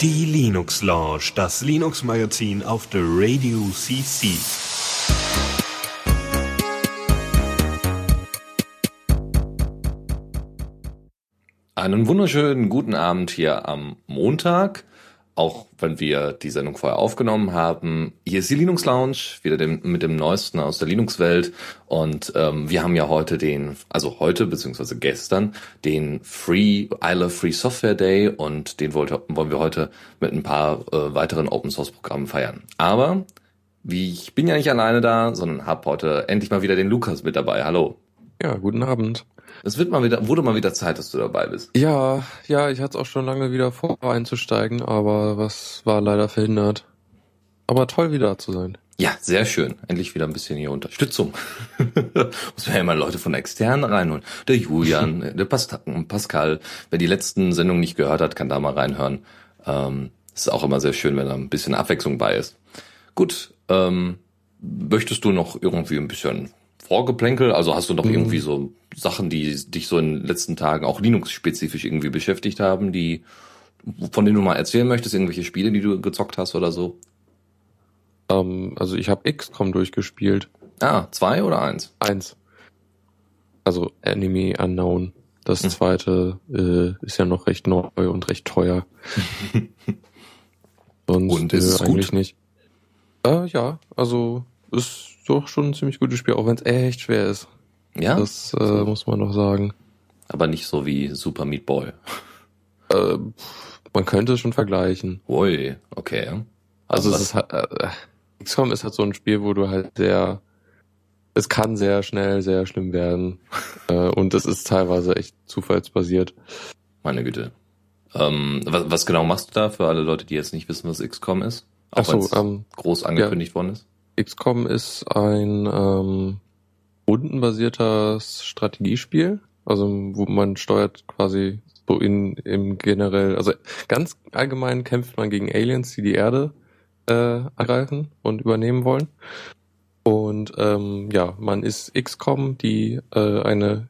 Die Linux Lounge, das Linux Magazin auf der Radio CC. Einen wunderschönen guten Abend hier am Montag auch wenn wir die Sendung vorher aufgenommen haben. Hier ist die Linux Lounge, wieder dem, mit dem Neuesten aus der Linux-Welt. Und ähm, wir haben ja heute den, also heute beziehungsweise gestern, den Free I Love Free Software Day und den wollte, wollen wir heute mit ein paar äh, weiteren Open Source Programmen feiern. Aber wie ich bin ja nicht alleine da, sondern habe heute endlich mal wieder den Lukas mit dabei. Hallo. Ja, guten Abend. Es wird mal wieder, wurde mal wieder Zeit, dass du dabei bist. Ja, ja, ich hatte es auch schon lange wieder vor, einzusteigen, aber was war leider verhindert. Aber toll wieder zu sein. Ja, sehr schön. Endlich wieder ein bisschen hier Unterstützung. Muss man ja immer Leute von externen reinholen. Der Julian, der Pascal. Wer die letzten Sendungen nicht gehört hat, kann da mal reinhören. Ähm, ist auch immer sehr schön, wenn da ein bisschen Abwechslung bei ist. Gut, ähm, möchtest du noch irgendwie ein bisschen Vorgeplänkel? Also hast du noch mhm. irgendwie so Sachen, die dich so in den letzten Tagen auch Linux-spezifisch irgendwie beschäftigt haben, die von denen du mal erzählen möchtest, irgendwelche Spiele, die du gezockt hast oder so? Ähm, also ich habe XCOM durchgespielt. Ah, zwei oder eins? Eins. Also Enemy Unknown. Das hm. zweite äh, ist ja noch recht neu und recht teuer. Sonst, und ist es äh, eigentlich gut? nicht. Äh, ja, also ist doch schon ein ziemlich gutes Spiel, auch wenn es echt schwer ist. Ja. Das äh, so. muss man noch sagen. Aber nicht so wie Super Meat Boy. Äh, man könnte es schon vergleichen. Ui, okay. Also, also es ist halt, äh, XCOM ist halt so ein Spiel, wo du halt sehr, es kann sehr schnell sehr schlimm werden. äh, und es ist teilweise echt zufallsbasiert. Meine Güte. Ähm, was, was genau machst du da für alle Leute, die jetzt nicht wissen, was XCOM ist? Auch Ach so, ähm, groß angekündigt ja. worden ist? XCOM ist ein ähm, rundenbasiertes Strategiespiel, also wo man steuert quasi so in im generell, also ganz allgemein kämpft man gegen Aliens, die die Erde äh, angreifen und übernehmen wollen. Und ähm, ja, man ist XCOM, die äh, eine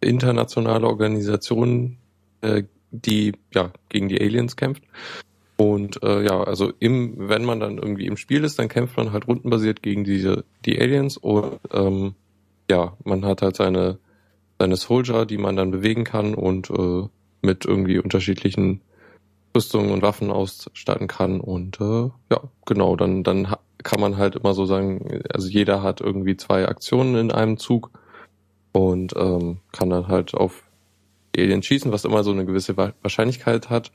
internationale Organisation, äh, die ja gegen die Aliens kämpft. Und äh, ja, also im, wenn man dann irgendwie im Spiel ist, dann kämpft man halt rundenbasiert gegen diese die Aliens und ähm, ja, man hat halt seine seine Soldier, die man dann bewegen kann und äh, mit irgendwie unterschiedlichen Rüstungen und Waffen ausstatten kann und äh, ja, genau, dann dann kann man halt immer so sagen, also jeder hat irgendwie zwei Aktionen in einem Zug und ähm, kann dann halt auf Aliens schießen, was immer so eine gewisse Wahrscheinlichkeit hat.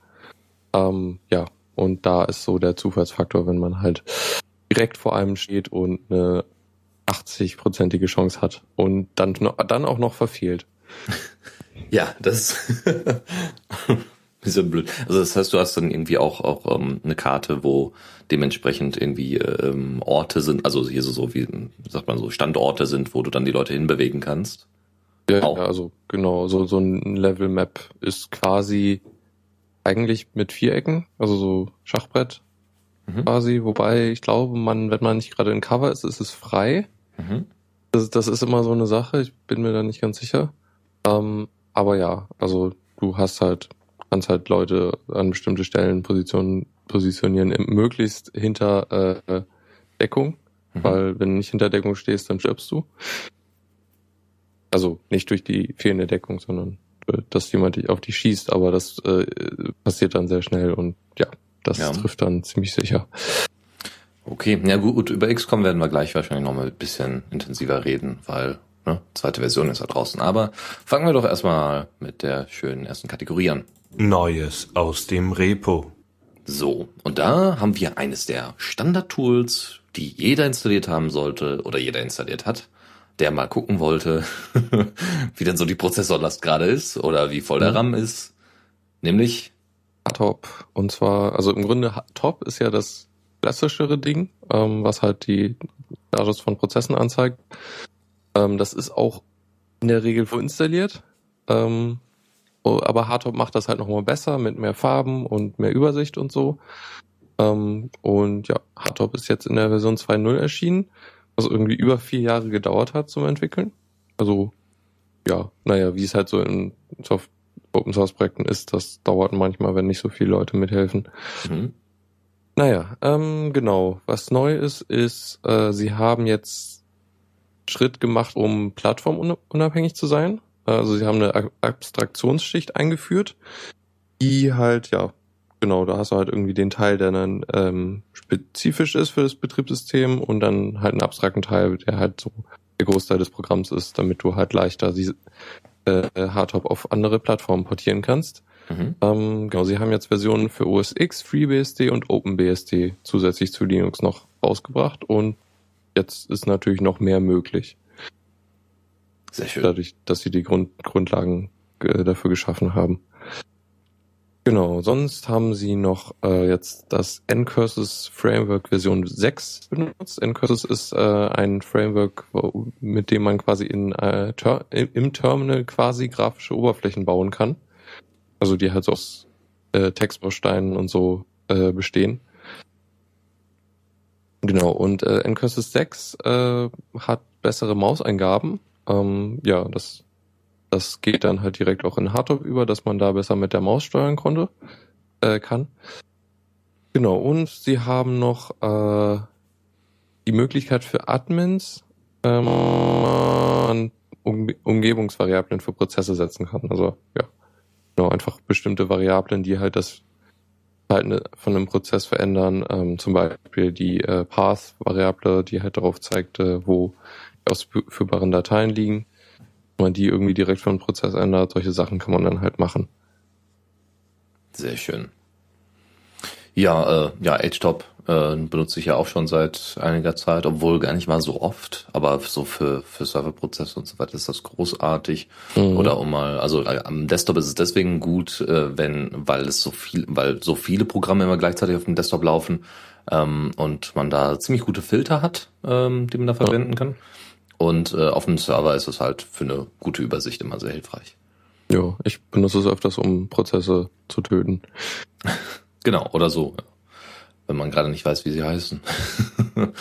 Ähm, ja, und da ist so der Zufallsfaktor, wenn man halt direkt vor einem steht und eine 80-prozentige Chance hat und dann, dann auch noch verfehlt. Ja, das bisschen blöd. Also das heißt, du hast dann irgendwie auch auch ähm, eine Karte, wo dementsprechend irgendwie ähm, Orte sind, also hier so, so wie sagt man so Standorte sind, wo du dann die Leute hinbewegen kannst. Ja, auch. also genau, so so ein Level Map ist quasi eigentlich mit Vierecken, also so Schachbrett mhm. quasi, wobei ich glaube, man, wenn man nicht gerade in Cover ist, ist es frei. Mhm. Das, das ist immer so eine Sache, ich bin mir da nicht ganz sicher. Ähm, aber ja, also du hast halt, kannst halt Leute an bestimmte Stellen Positionen positionieren, möglichst hinter äh, Deckung, mhm. weil wenn du nicht hinter Deckung stehst, dann stirbst du. Also nicht durch die fehlende Deckung, sondern dass jemand auf dich schießt, aber das äh, passiert dann sehr schnell und ja, das ja. trifft dann ziemlich sicher. Okay, ja gut, über XCOM werden wir gleich wahrscheinlich noch mal ein bisschen intensiver reden, weil ne, zweite Version ist da draußen. Aber fangen wir doch erstmal mit der schönen ersten Kategorie an. Neues aus dem Repo. So, und da haben wir eines der Standard-Tools, die jeder installiert haben sollte oder jeder installiert hat der mal gucken wollte, wie denn so die Prozessorlast gerade ist oder wie voll der mhm. RAM ist. Nämlich Top. Und zwar, also im Grunde Top ist ja das klassischere Ding, ähm, was halt die Status von Prozessen anzeigt. Ähm, das ist auch in der Regel vorinstalliert. Ähm, oh, aber Hardtop macht das halt nochmal besser mit mehr Farben und mehr Übersicht und so. Ähm, und ja, Hardtop ist jetzt in der Version 2.0 erschienen was irgendwie über vier Jahre gedauert hat zum Entwickeln. Also ja, naja, wie es halt so in Soft Open Source Projekten ist. Das dauert manchmal, wenn nicht so viele Leute mithelfen. Mhm. Naja, ähm, genau. Was neu ist, ist, äh, sie haben jetzt Schritt gemacht, um plattformunabhängig zu sein. Also sie haben eine Abstraktionsschicht eingeführt, die halt, ja, genau, da hast du halt irgendwie den Teil, der dann ähm, spezifisch ist für das Betriebssystem und dann halt einen abstrakten Teil, der halt so der Großteil des Programms ist, damit du halt leichter die äh, Hardtop auf andere Plattformen portieren kannst. Mhm. Ähm, genau, sie haben jetzt Versionen für OS X, FreeBSD und OpenBSD zusätzlich zu Linux noch rausgebracht und jetzt ist natürlich noch mehr möglich. Sehr schön. Dadurch, dass sie die Grund Grundlagen äh, dafür geschaffen haben. Genau, sonst haben sie noch äh, jetzt das Ncurses Framework Version 6 benutzt. Ncurses ist äh, ein Framework, wo, mit dem man quasi in, äh, ter im Terminal quasi grafische Oberflächen bauen kann. Also die halt so aus äh, Textbausteinen und so äh, bestehen. Genau, und äh, Ncurses 6 äh, hat bessere Mauseingaben. Ähm, ja, das, das geht dann halt direkt auch in Hardtop über, dass man da besser mit der Maus steuern konnte, äh, kann. Genau, und sie haben noch äh, die Möglichkeit für Admins, ähm, an um Umgebungsvariablen für Prozesse setzen kann. Also ja, genau, einfach bestimmte Variablen, die halt das Verhalten von einem Prozess verändern. Ähm, zum Beispiel die äh, Path-Variable, die halt darauf zeigt, äh, wo die ausführbaren Dateien liegen. Man die irgendwie direkt von einem Prozess ändert, solche Sachen kann man dann halt machen. Sehr schön. Ja, äh, ja, HTOP äh, benutze ich ja auch schon seit einiger Zeit, obwohl gar nicht mal so oft, aber so für, für Serverprozesse und so weiter ist das großartig. Mhm. Oder um mal, also äh, am Desktop ist es deswegen gut, äh, wenn, weil es so viel, weil so viele Programme immer gleichzeitig auf dem Desktop laufen ähm, und man da ziemlich gute Filter hat, ähm, die man da verwenden ja. kann. Und äh, auf dem Server ist es halt für eine gute Übersicht immer sehr hilfreich. Ja, ich benutze es öfters, um Prozesse zu töten. genau, oder so. Wenn man gerade nicht weiß, wie sie heißen.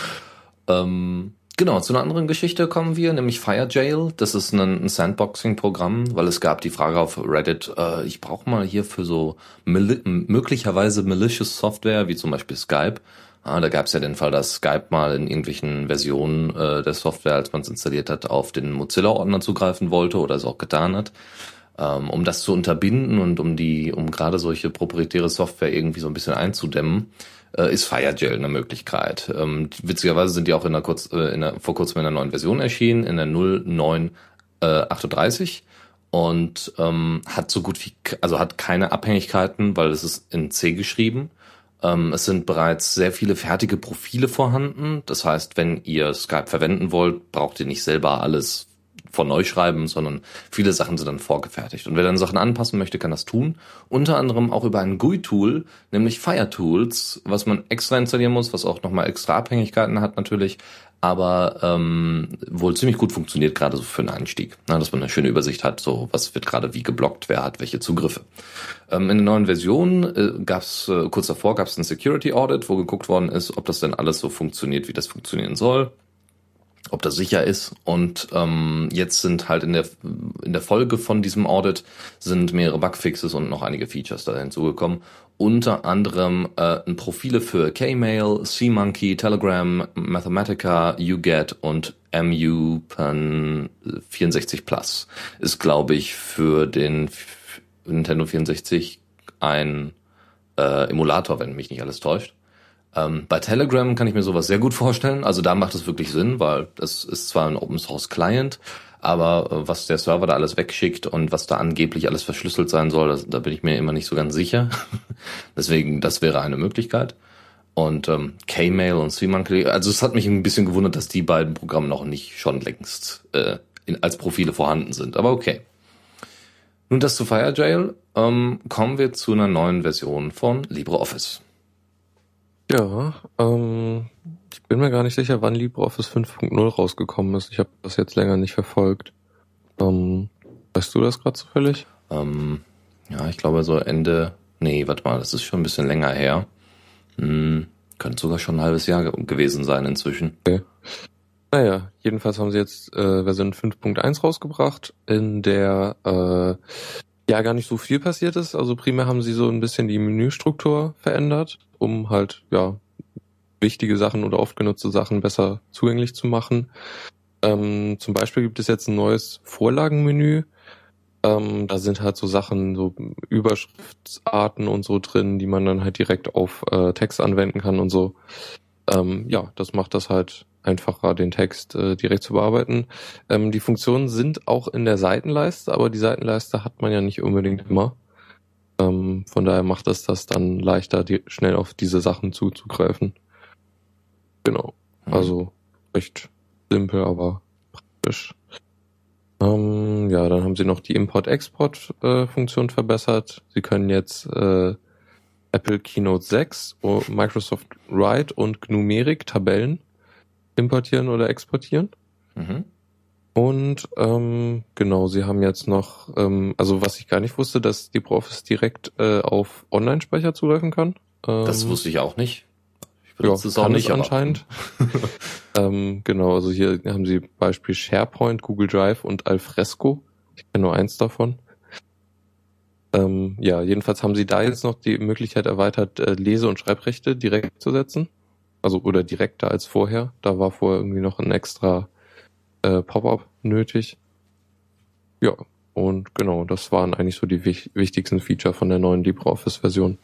ähm, genau, zu einer anderen Geschichte kommen wir, nämlich Fire Jail. Das ist ein, Sandboxing-Programm, weil es gab die Frage auf Reddit, äh, ich brauche mal hier für so mali möglicherweise malicious Software, wie zum Beispiel Skype. Ah, da gab es ja den Fall, dass Skype mal in irgendwelchen Versionen äh, der Software, als man es installiert hat, auf den Mozilla-Ordner zugreifen wollte oder es auch getan hat. Ähm, um das zu unterbinden und um die, um gerade solche proprietäre Software irgendwie so ein bisschen einzudämmen, äh, ist FireGel eine Möglichkeit. Ähm, witzigerweise sind die auch in der kurz, äh, in der, vor kurzem in einer neuen Version erschienen, in der 0938 äh, und ähm, hat so gut wie, also hat keine Abhängigkeiten, weil es ist in C geschrieben. Ähm, es sind bereits sehr viele fertige Profile vorhanden. Das heißt, wenn ihr Skype verwenden wollt, braucht ihr nicht selber alles von neu schreiben, sondern viele Sachen sind dann vorgefertigt. Und wer dann Sachen anpassen möchte, kann das tun. Unter anderem auch über ein GUI-Tool, nämlich FireTools, was man extra installieren muss, was auch nochmal extra Abhängigkeiten hat natürlich, aber ähm, wohl ziemlich gut funktioniert, gerade so für einen Einstieg. Na, dass man eine schöne Übersicht hat, so was wird gerade wie geblockt, wer hat welche Zugriffe. Ähm, in der neuen Version äh, gab es, äh, kurz davor gab es ein Security Audit, wo geguckt worden ist, ob das denn alles so funktioniert, wie das funktionieren soll ob das sicher ist. Und ähm, jetzt sind halt in der in der Folge von diesem Audit sind mehrere Bugfixes und noch einige Features da hinzugekommen. Unter anderem äh, Profile für Kmail, CMonkey, Telegram, Mathematica, UGET und MU 64 Plus. Ist, glaube ich, für den Nintendo 64 ein äh, Emulator, wenn mich nicht alles täuscht. Ähm, bei Telegram kann ich mir sowas sehr gut vorstellen. Also da macht es wirklich Sinn, weil das ist zwar ein Open Source Client, aber äh, was der Server da alles wegschickt und was da angeblich alles verschlüsselt sein soll, das, da bin ich mir immer nicht so ganz sicher. Deswegen, das wäre eine Möglichkeit. Und ähm, K-Mail und CMonkey, also es hat mich ein bisschen gewundert, dass die beiden Programme noch nicht schon längst äh, in, als Profile vorhanden sind. Aber okay. Nun das zu FireJail. Ähm, kommen wir zu einer neuen Version von LibreOffice. Ja, ähm, ich bin mir gar nicht sicher, wann LibreOffice 5.0 rausgekommen ist. Ich habe das jetzt länger nicht verfolgt. Ähm, weißt du das gerade zufällig? Ähm, ja, ich glaube so Ende. Nee, warte mal, das ist schon ein bisschen länger her. Hm, könnte sogar schon ein halbes Jahr gewesen sein inzwischen. Okay. Naja, jedenfalls haben sie jetzt äh, Version 5.1 rausgebracht, in der äh, Ja, gar nicht so viel passiert ist. Also primär haben sie so ein bisschen die Menüstruktur verändert, um halt, ja, wichtige Sachen oder oft genutzte Sachen besser zugänglich zu machen. Ähm, zum Beispiel gibt es jetzt ein neues Vorlagenmenü. Ähm, da sind halt so Sachen, so Überschriftsarten und so drin, die man dann halt direkt auf äh, Text anwenden kann und so. Ähm, ja, das macht das halt einfacher, den Text äh, direkt zu bearbeiten. Ähm, die Funktionen sind auch in der Seitenleiste, aber die Seitenleiste hat man ja nicht unbedingt immer. Ähm, von daher macht es das dann leichter, die, schnell auf diese Sachen zuzugreifen. Genau. Mhm. Also recht simpel, aber praktisch. Ähm, ja, dann haben sie noch die Import-Export-Funktion äh, verbessert. Sie können jetzt äh, Apple Keynote 6, Microsoft Write und Numeric Tabellen importieren oder exportieren. Mhm. Und ähm, genau, sie haben jetzt noch, ähm, also was ich gar nicht wusste, dass die Profis direkt äh, auf Online-Speicher zugreifen kann. Ähm, das wusste ich auch nicht. Ich benutze ja, es auch nicht anscheinend. ähm, genau, also hier haben sie Beispiel SharePoint, Google Drive und Alfresco. Ich kenne nur eins davon. Ähm, ja, jedenfalls haben sie da jetzt noch die Möglichkeit erweitert, äh, Lese- und Schreibrechte direkt zu setzen also oder direkter als vorher. Da war vorher irgendwie noch ein extra äh, Pop-up nötig. Ja, und genau, das waren eigentlich so die wich wichtigsten Feature von der neuen LibreOffice-Version.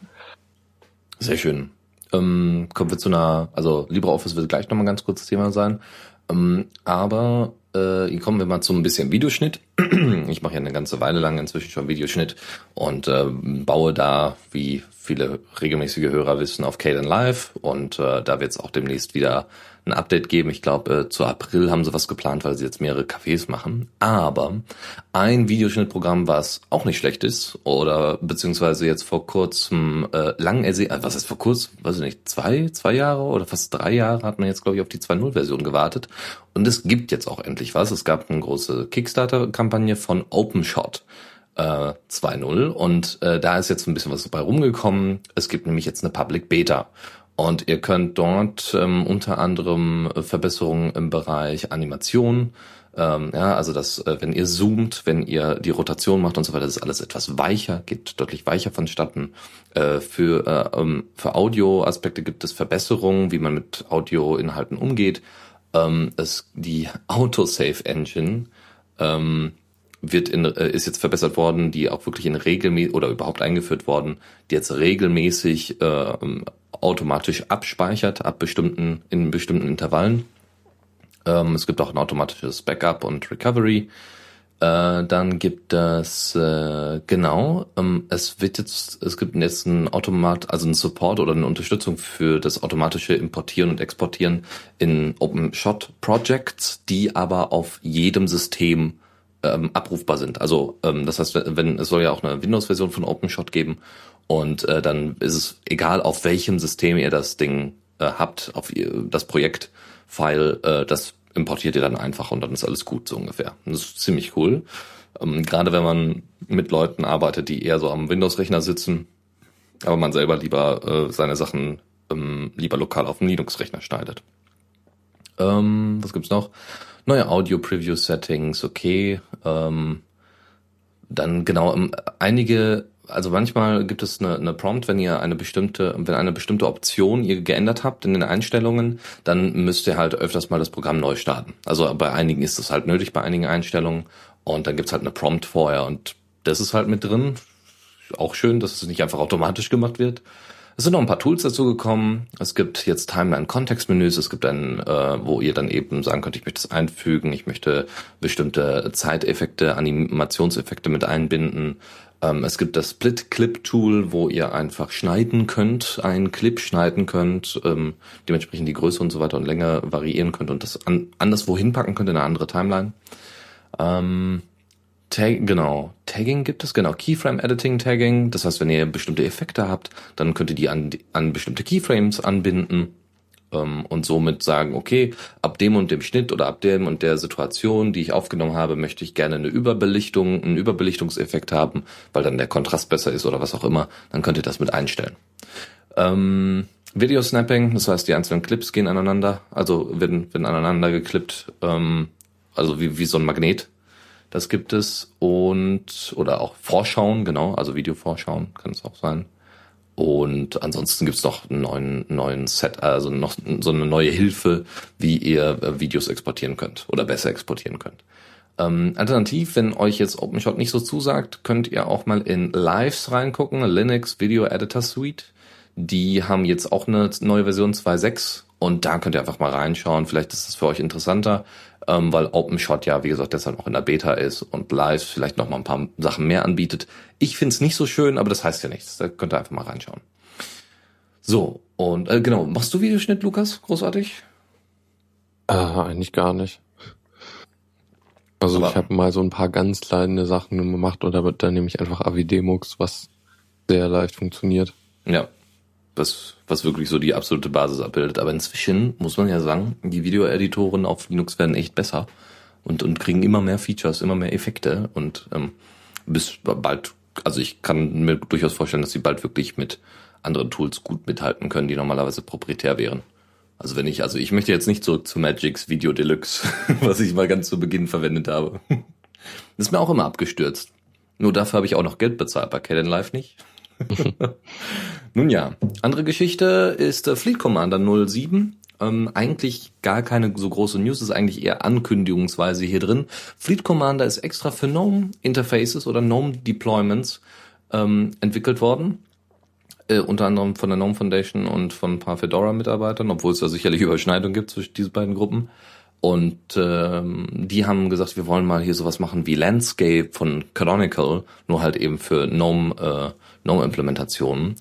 Sehr schön. Ähm, kommen wir zu einer, also LibreOffice wird gleich nochmal ganz kurz Thema sein. Ähm, aber äh, kommen wir mal zu ein bisschen Videoschnitt. Ich mache ja eine ganze Weile lang inzwischen schon Videoschnitt und äh, baue da, wie viele regelmäßige Hörer wissen, auf Caden Live und äh, da wird es auch demnächst wieder ein Update geben. Ich glaube, äh, zu April haben sie was geplant, weil sie jetzt mehrere Cafés machen. Aber ein Videoschnittprogramm, was auch nicht schlecht ist, oder beziehungsweise jetzt vor kurzem äh, lang ersehen, also was ist vor kurzem, weiß ich nicht, zwei, zwei Jahre oder fast drei Jahre hat man jetzt, glaube ich, auf die 2.0-Version gewartet. Und es gibt jetzt auch endlich was. Es gab eine große Kickstarter-Kampagne von OpenShot äh, 2.0 und äh, da ist jetzt ein bisschen was dabei rumgekommen. Es gibt nämlich jetzt eine Public Beta und ihr könnt dort ähm, unter anderem äh, Verbesserungen im Bereich Animation, ähm, ja, also dass, äh, wenn ihr zoomt, wenn ihr die Rotation macht und so weiter, das ist alles etwas weicher, geht deutlich weicher vonstatten. Äh, für, äh, ähm, für Audio-Aspekte gibt es Verbesserungen, wie man mit Audio-Inhalten umgeht. Ähm, es, die Autosave Engine ähm, wird in, äh, ist jetzt verbessert worden, die auch wirklich in regelmäßig oder überhaupt eingeführt worden, die jetzt regelmäßig äh, automatisch abspeichert ab bestimmten in bestimmten Intervallen. Ähm, es gibt auch ein automatisches Backup und Recovery. Äh, dann gibt es äh, genau, ähm, es wird jetzt, es gibt jetzt ein Automat, also ein Support oder eine Unterstützung für das automatische Importieren und Exportieren in OpenShot Projects, die aber auf jedem System ähm, abrufbar sind. Also ähm, das heißt, wenn es soll ja auch eine Windows-Version von OpenShot geben und äh, dann ist es egal, auf welchem System ihr das Ding äh, habt, auf ihr, das Projekt-File, äh, das importiert ihr dann einfach und dann ist alles gut so ungefähr. Und das ist ziemlich cool. Ähm, Gerade wenn man mit Leuten arbeitet, die eher so am Windows-Rechner sitzen, aber man selber lieber äh, seine Sachen ähm, lieber lokal auf dem Linux-Rechner schneidet. Ähm, was gibt's noch? Neue Audio-Preview-Settings, okay. Ähm, dann genau, ähm, einige, also manchmal gibt es eine, eine Prompt, wenn ihr eine bestimmte, wenn eine bestimmte Option ihr geändert habt in den Einstellungen, dann müsst ihr halt öfters mal das Programm neu starten. Also bei einigen ist das halt nötig, bei einigen Einstellungen. Und dann gibt's halt eine Prompt vorher und das ist halt mit drin. Auch schön, dass es nicht einfach automatisch gemacht wird. Es sind noch ein paar Tools dazu gekommen. Es gibt jetzt Timeline-Kontextmenüs. Es gibt ein, äh, wo ihr dann eben sagen könnt, ich möchte es einfügen, ich möchte bestimmte Zeiteffekte, Animationseffekte mit einbinden. Ähm, es gibt das Split-Clip-Tool, wo ihr einfach schneiden könnt, einen Clip schneiden könnt, ähm, dementsprechend die Größe und so weiter und Länge variieren könnt und das an, anderswo hinpacken könnt in eine andere Timeline. Ähm, Tag, genau. Tagging gibt es, genau. Keyframe Editing Tagging. Das heißt, wenn ihr bestimmte Effekte habt, dann könnt ihr die an, an bestimmte Keyframes anbinden ähm, und somit sagen, okay, ab dem und dem Schnitt oder ab dem und der Situation, die ich aufgenommen habe, möchte ich gerne eine Überbelichtung, einen Überbelichtungseffekt haben, weil dann der Kontrast besser ist oder was auch immer. Dann könnt ihr das mit einstellen. Ähm, Video Snapping, das heißt, die einzelnen Clips gehen aneinander, also werden, werden aneinander geklippt, ähm, also wie, wie so ein Magnet Das gibt es und oder auch Vorschauen, genau, also Videovorschauen kann es auch sein. Und ansonsten gibt's noch einen neuen, neuen Set, also noch so eine neue Hilfe, wie ihr äh, Videos exportieren könnt oder besser exportieren könnt. Ähm, alternativ, wenn euch jetzt OpenShot nicht so zusagt, könnt ihr auch mal in Lives reingucken, Linux Video Editor Suite. Die haben jetzt auch eine neue Version 2.6 und da könnt ihr einfach mal reinschauen. Vielleicht ist es für euch interessanter, ähm, weil OpenShot ja, wie gesagt, deshalb noch in der Beta ist und Live vielleicht noch mal ein paar Sachen mehr anbietet. Ich find's nicht so schön, aber das heißt ja nichts. Da könnt ihr einfach mal reinschauen. So, und äh, genau, machst du Videoschnitt, Lukas? Großartig? Äh, eigentlich gar nicht. Also aber ich habe mal so ein paar ganz kleine Sachen gemacht und dann nehme ich einfach Avidemux, was sehr leicht funktioniert. Ja, was, was wirklich so die absolute Basis abbildet. Aber inzwischen muss man ja sagen, die Videoeditoren auf Linux werden echt besser und, und kriegen immer mehr Features, immer mehr Effekte und ähm, bis bald, also ich kann mir durchaus vorstellen, dass sie bald wirklich mit anderen Tools gut mithalten können, die normalerweise proprietär wären. Also wenn ich, also ich möchte jetzt nicht zurück zu Magic's Video Deluxe, was ich mal ganz zu Beginn verwendet habe. Das ist mir auch immer abgestürzt. Nur dafür habe ich auch noch Geld bezahlt, bei Caden Live nicht. Nun ja, andere Geschichte ist äh, Fleet Commander 07. Ähm, eigentlich gar keine so große News, ist eigentlich eher ankündigungsweise hier drin. Fleet Commander ist extra für GNOME Interfaces oder GNOME Deployments ähm, entwickelt worden. Äh, unter anderem von der GNOME Foundation und von ein paar Fedora-Mitarbeitern, obwohl es da sicherlich Überschneidungen gibt zwischen diesen beiden Gruppen. Und ähm, die haben gesagt, wir wollen mal hier sowas machen wie Landscape von Canonical, nur halt eben für GNOME, äh, GNOME-Implementationen.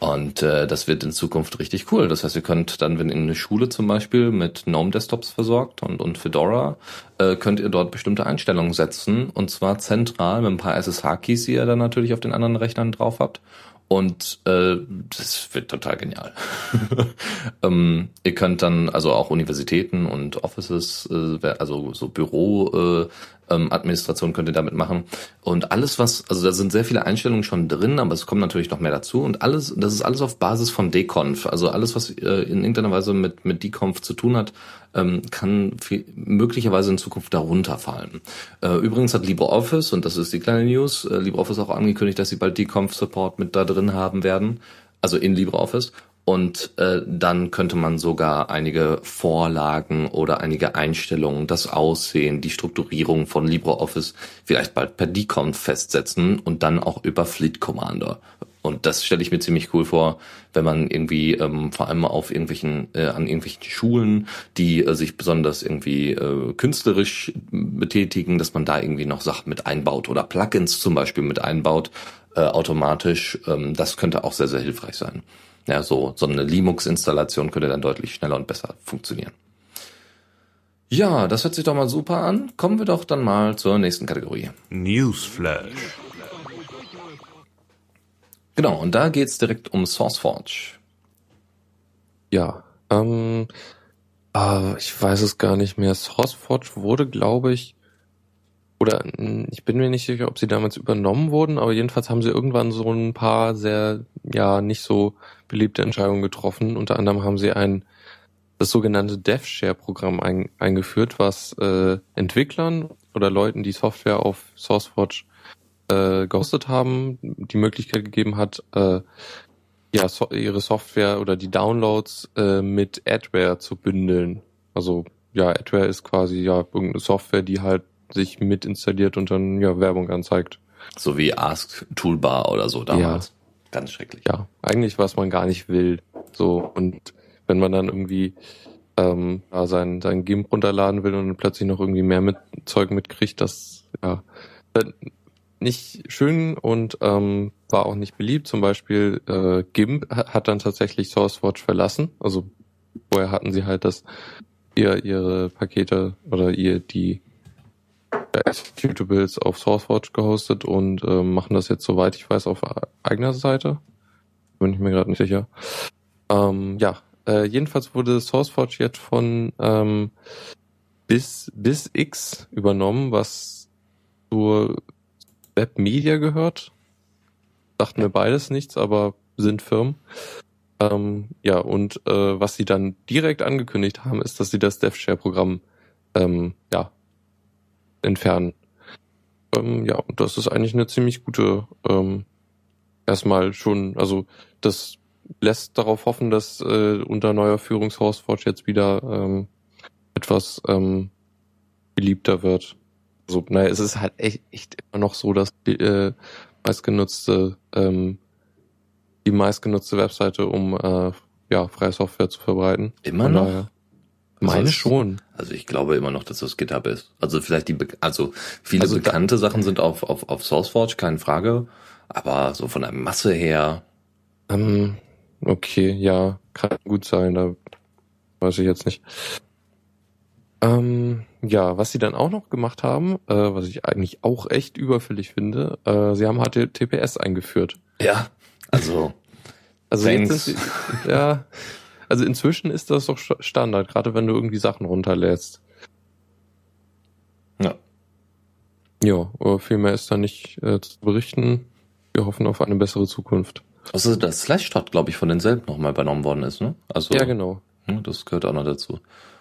Und äh, das wird in Zukunft richtig cool. Das heißt, ihr könnt dann, wenn ihr eine Schule zum Beispiel mit GNOME-Desktops versorgt und, und Fedora, äh, könnt ihr dort bestimmte Einstellungen setzen. Und zwar zentral mit ein paar SSH-Keys, die ihr dann natürlich auf den anderen Rechnern drauf habt. Und äh, das wird total genial. ähm, ihr könnt dann also auch Universitäten und Offices, äh, also so Büro äh, ähm, Administration könnt ihr damit machen. Und alles, was, also da sind sehr viele Einstellungen schon drin, aber es kommt natürlich noch mehr dazu. Und alles, das ist alles auf Basis von Deconf. Also alles, was äh, in irgendeiner Weise mit, mit Deconf zu tun hat, ähm, kann viel, möglicherweise in Zukunft darunter fallen. Äh, übrigens hat LibreOffice, und das ist die kleine News, äh, LibreOffice auch angekündigt, dass sie bald Deconf-Support mit da drin haben werden. Also in LibreOffice. Und äh, dann könnte man sogar einige Vorlagen oder einige Einstellungen, das Aussehen, die Strukturierung von LibreOffice vielleicht bald per Deconf festsetzen und dann auch über Fleet Commander. Und das stelle ich mir ziemlich cool vor, wenn man irgendwie ähm, vor allem auf irgendwelchen äh, an irgendwelchen Schulen, die äh, sich besonders irgendwie äh, künstlerisch betätigen, dass man da irgendwie noch Sachen mit einbaut oder Plugins zum Beispiel mit einbaut äh, automatisch. Ähm, das könnte auch sehr sehr hilfreich sein. Ja, so so eine Linux-Installation könnte dann deutlich schneller und besser funktionieren. Ja, das hört sich doch mal super an. Kommen wir doch dann mal zur nächsten Kategorie. Newsflash. Genau, und da geht's direkt um SourceForge. Ja, ähm, äh, ich weiß es gar nicht mehr. SourceForge wurde, glaube ich, oder ich bin mir nicht sicher, ob sie damals übernommen wurden, aber jedenfalls haben sie irgendwann so ein paar sehr, ja, nicht so beliebte Entscheidungen getroffen. Unter anderem haben sie ein das sogenannte DevShare-Programm ein, eingeführt, was äh, Entwicklern oder Leuten, die Software auf SourceForge äh, gehostet haben, die Möglichkeit gegeben hat, äh, ja, so, ihre Software oder die Downloads äh, mit Adware zu bündeln. Also ja, Adware ist quasi ja irgendeine Software, die halt sich mit installiert und dann ja Werbung anzeigt. So wie Ask Toolbar oder so damals. Ja. Ganz schrecklich. Ja, eigentlich was man gar nicht will. So und wenn man dann irgendwie ähm, ja, sein sein GIMP runterladen will und plötzlich noch irgendwie mehr mit Zeug mitkriegt, das ja nicht schön und ähm, war auch nicht beliebt. Zum Beispiel äh, GIMP hat dann tatsächlich SourceForge verlassen. Also vorher hatten sie halt das ihr ihre Pakete oder ihr die Executables auf SourceForge gehostet und äh, machen das jetzt, soweit ich weiß, auf eigener Seite. Bin ich mir gerade nicht sicher. Ähm, ja, äh, jedenfalls wurde SourceForge jetzt von ähm, bis bis X übernommen, was zur Webmedia gehört. Dachten mir beides nichts, aber sind Firmen. Ähm, ja, und äh, was sie dann direkt angekündigt haben, ist, dass sie das DevShare-Programm ähm, ja, entfernen. Ähm, ja, und das ist eigentlich eine ziemlich gute, ähm, erstmal schon, also das lässt darauf hoffen, dass äh, unter neuer Führung jetzt wieder ähm, etwas ähm, beliebter wird. Also, naja, es ist halt echt, echt immer noch so, dass die äh, meistgenutzte, ähm, die meistgenutzte Webseite, um äh, ja, freie Software zu verbreiten. Immer Von noch? daher- Meine Also, schon. Also ich glaube immer noch, dass das GitHub ist. Also vielleicht die, also viele Also bekannte Sachen sind auf, auf, auf SourceForge, keine Frage. Aber so von der Masse her, Ähm, okay, ja, kann gut sein, da weiß ich jetzt nicht. Ähm, ja, was sie dann auch noch gemacht haben, äh, was ich eigentlich auch echt überfällig finde, äh, sie haben HTTPS eingeführt. ja, also Also Thanks. jetzt ist, ja, also inzwischen ist das doch Sta- Standard, gerade wenn du irgendwie Sachen runterlädst. ja. Ja, aber viel mehr ist da nicht äh, zu berichten. Wir hoffen auf eine bessere Zukunft. Außer dass Slashdot, glaube ich, von denselben nochmal übernommen worden ist, ne? Also Ja, genau. hm, das gehört auch noch dazu.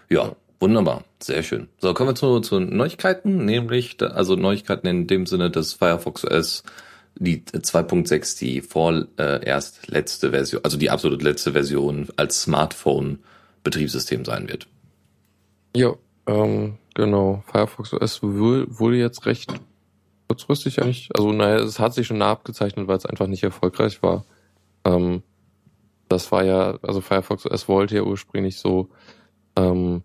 Ja, wunderbar, sehr schön. So, kommen wir zu, zu Neuigkeiten, nämlich, also Neuigkeiten in dem Sinne, dass Firefox OS die 2.6 die vorerst äh, erst letzte Version, also die absolut letzte Version als Smartphone-Betriebssystem sein wird. Ja, ähm, genau. Firefox OS wur- wurde jetzt recht kurzfristig eigentlich, also naja, es hat sich schon nah abgezeichnet, weil es einfach nicht erfolgreich war. Ähm, das war ja, also Firefox OS wollte ja ursprünglich so, ähm,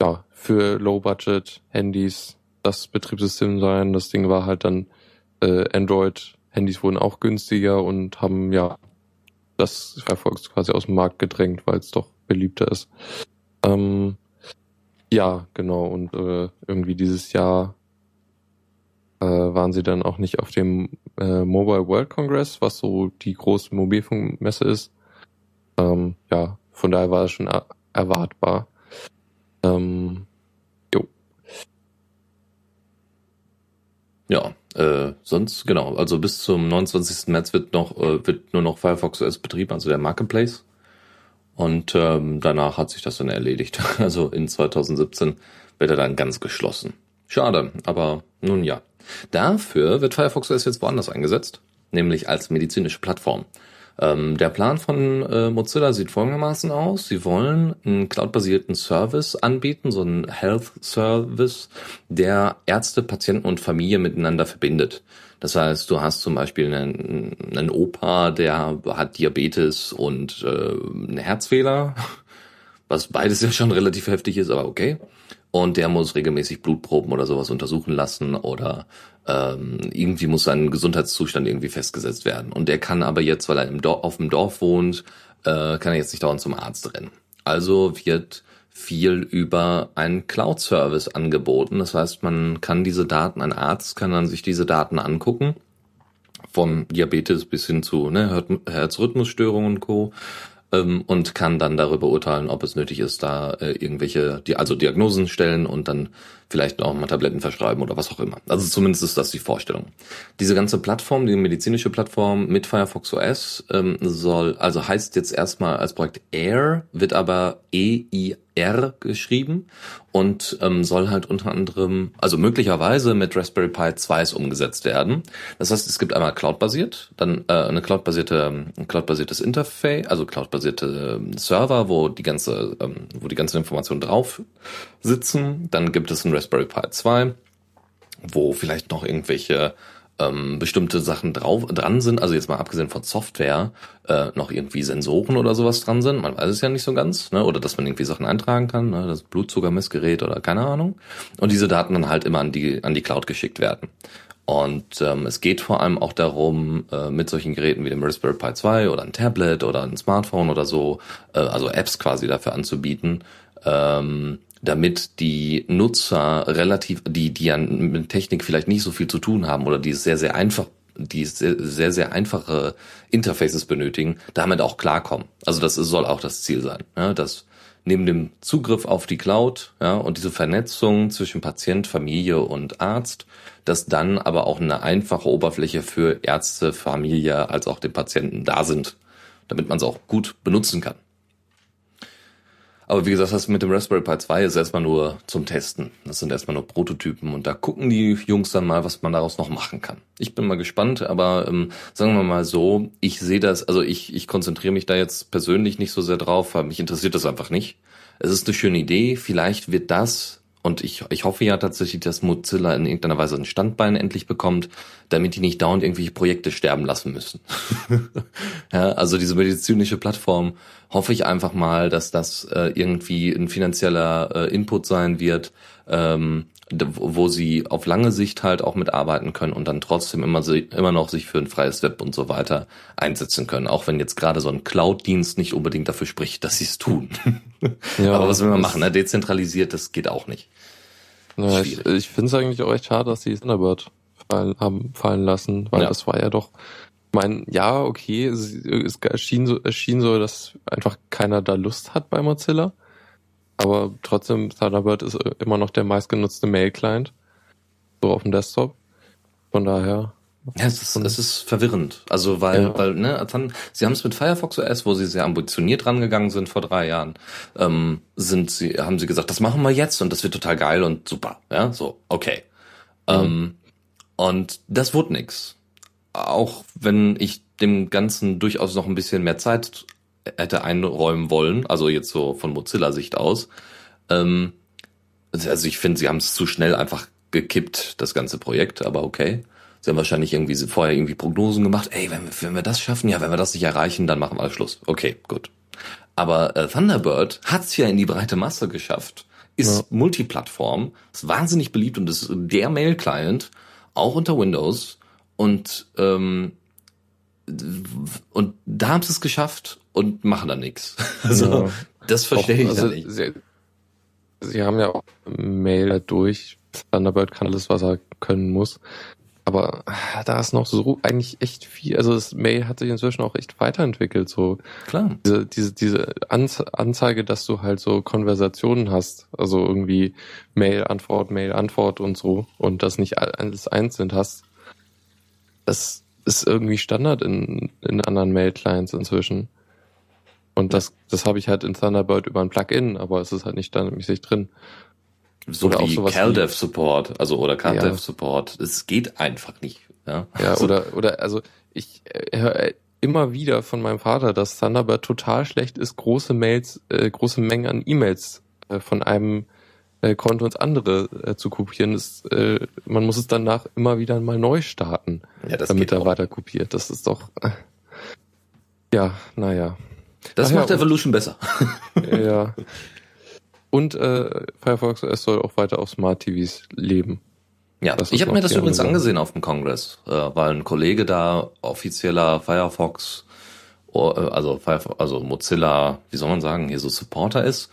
ja, für Low-Budget-Handys das Betriebssystem sein. Das Ding war halt dann, äh, Android-Handys wurden auch günstiger und haben ja das Firefox quasi aus dem Markt gedrängt, weil es doch beliebter ist. Ähm, ja, genau. Und äh, irgendwie dieses Jahr äh, waren sie dann auch nicht auf dem äh, Mobile World Congress, was so die große Mobilfunkmesse ist. Ähm, ja, von daher war es schon er erwartbar. Ähm, jo. Ja, äh, sonst, genau, also bis zum 29. März wird noch, äh, wird nur noch Firefox OS betrieben, also der Marketplace. Und ähm, danach hat sich das dann erledigt. Also in 2017 wird er dann ganz geschlossen. Schade, aber nun ja. Dafür wird Firefox OS jetzt woanders eingesetzt, nämlich als medizinische Plattform. Ähm, der Plan von äh, Mozilla sieht folgendermaßen aus. Sie wollen einen cloudbasierten Service anbieten, so einen Health Service, der Ärzte, Patienten und Familie miteinander verbindet. Das heißt, du hast zum Beispiel einen, einen Opa, der hat Diabetes und äh, einen Herzfehler, was beides ja schon relativ heftig ist, aber okay. Und der muss regelmäßig Blutproben oder sowas untersuchen lassen oder ähm, irgendwie muss sein Gesundheitszustand irgendwie festgesetzt werden. Und der kann aber jetzt, weil er im Dorf, auf dem Dorf wohnt, äh, kann er jetzt nicht dauernd zum Arzt rennen. Also wird viel über einen Cloud-Service angeboten. Das heißt, man kann diese Daten, ein Arzt kann dann sich diese Daten angucken, vom Diabetes bis hin zu ne, Her- Herzrhythmusstörungen und Co. Ähm, und kann dann darüber urteilen, ob es nötig ist, da äh, irgendwelche, die, also Diagnosen stellen und dann vielleicht auch mal Tabletten verschreiben oder was auch immer. Also zumindest ist das die Vorstellung. Diese ganze Plattform, die medizinische Plattform mit Firefox OS ähm, soll, also heißt jetzt erstmal als Projekt Air, wird aber E-I-R geschrieben und ähm, soll halt unter anderem, also möglicherweise mit Raspberry Pi 2 umgesetzt werden. Das heißt, es gibt einmal Cloud-basiert, dann äh, eine Cloud-basierte, ein Cloud-basiertes Interface, also Cloud-basierte ähm, Server, wo die ganze, ähm, wo die ganzen Informationen drauf sitzen. Dann gibt es ein Raspberry Pi 2, wo vielleicht noch irgendwelche ähm, bestimmte Sachen drauf dran sind, also jetzt mal abgesehen von Software, äh, noch irgendwie Sensoren oder sowas dran sind, man weiß es ja nicht so ganz, ne? oder dass man irgendwie Sachen eintragen kann, ne? das Blutzuckermessgerät oder keine Ahnung, und diese Daten dann halt immer an die an die Cloud geschickt werden. Und ähm, es geht vor allem auch darum, äh, mit solchen Geräten wie dem Raspberry Pi 2 oder ein Tablet oder ein Smartphone oder so, äh, also Apps quasi dafür anzubieten, ähm, damit die Nutzer relativ, die, die ja mit Technik vielleicht nicht so viel zu tun haben oder die es sehr, sehr einfach, die sehr, sehr, sehr einfache Interfaces benötigen, damit auch klarkommen. Also das soll auch das Ziel sein, ja, dass neben dem Zugriff auf die Cloud ja, und diese Vernetzung zwischen Patient, Familie und Arzt, dass dann aber auch eine einfache Oberfläche für Ärzte, Familie als auch den Patienten da sind, damit man es auch gut benutzen kann. Aber wie gesagt, das mit dem Raspberry Pi 2 ist erstmal nur zum Testen. Das sind erstmal nur Prototypen und da gucken die Jungs dann mal, was man daraus noch machen kann. Ich bin mal gespannt, aber ähm, sagen wir mal so, ich sehe das, also ich, ich konzentriere mich da jetzt persönlich nicht so sehr drauf, weil mich interessiert das einfach nicht. Es ist eine schöne Idee, vielleicht wird das und ich, ich hoffe ja tatsächlich, dass Mozilla in irgendeiner Weise ein Standbein endlich bekommt, damit die nicht dauernd irgendwelche Projekte sterben lassen müssen. ja, also diese medizinische Plattform hoffe ich einfach mal, dass das äh, irgendwie ein finanzieller äh, Input sein wird, ähm, wo sie auf lange Sicht halt auch mitarbeiten können und dann trotzdem immer, immer noch sich für ein freies Web und so weiter einsetzen können. Auch wenn jetzt gerade so ein Cloud-Dienst nicht unbedingt dafür spricht, dass sie es tun. Ja, Aber was will man machen? Ne? Dezentralisiert, das geht auch nicht. Ja, ich ich finde es eigentlich auch echt schade, dass sie Thunderbird fallen, haben fallen lassen, weil ja. das war ja doch, mein, ja, okay, es, es erschien so, erschien so, dass einfach keiner da Lust hat bei Mozilla. Aber trotzdem, Thunderbird ist immer noch der meistgenutzte Mail-Client. So auf dem Desktop. Von daher. Ja, es ist, es ist verwirrend. Also weil, ja. weil, ne, dann, sie haben es mit Firefox OS, wo sie sehr ambitioniert rangegangen sind vor drei Jahren, ähm, sind sie, haben sie gesagt, das machen wir jetzt und das wird total geil und super. Ja, so, okay. Mhm. Ähm, und das wurde nix. Auch wenn ich dem Ganzen durchaus noch ein bisschen mehr Zeit hätte einräumen wollen, also jetzt so von Mozilla-Sicht aus. Ähm, also ich finde, sie haben es zu schnell einfach gekippt, das ganze Projekt, aber okay. Sie haben wahrscheinlich irgendwie vorher irgendwie Prognosen gemacht, ey, wenn wir, wenn wir das schaffen, ja, wenn wir das nicht erreichen, dann machen wir Schluss. Okay, gut. Aber äh, Thunderbird hat's ja in die breite Masse geschafft, ist ja. Multiplattform, ist wahnsinnig beliebt und ist der Mail-Client, auch unter Windows und ähm, und da haben sie es geschafft und machen dann nichts. Also ja. das verstehe ich also, nicht. Sie, sie, haben ja auch Mail durch. Thunderbird kann alles, was er können muss. Aber da ist noch so eigentlich echt viel, also das Mail hat sich inzwischen auch echt weiterentwickelt, so. Klar. Diese, diese, diese Anzeige, dass du halt so Konversationen hast, also irgendwie Mail, Antwort, Mail, Antwort und so, und das nicht alles einzeln hast, das ist irgendwie Standard in, in anderen Mail-Clients inzwischen. Und das, das habe ich halt in Thunderbird über ein Plugin, aber es ist halt nicht standardmäßig drin. So oder wie CalDev Support, also oder CalDev ja. Support. Es geht einfach nicht. Ja, ja also, oder, oder, also ich äh, höre immer wieder von meinem Vater, dass Thunderbird total schlecht ist, große Mails, äh, große Mengen an E-Mails äh, von einem äh, Konto ins andere äh, zu kopieren. Das, äh, man muss es danach immer wieder mal neu starten, ja, damit er auch. weiter kopiert. Das ist doch, äh, ja, naja. Das Ach macht ja, Evolution besser. ja. Und äh, Firefox OS soll auch weiter auf Smart TVs leben. Ja, ich habe mir das übrigens sagen. angesehen auf dem Kongress, äh, weil ein Kollege da offizieller Firefox, oh, äh, also Firefox, also Mozilla, wie soll man sagen, hier so Supporter ist.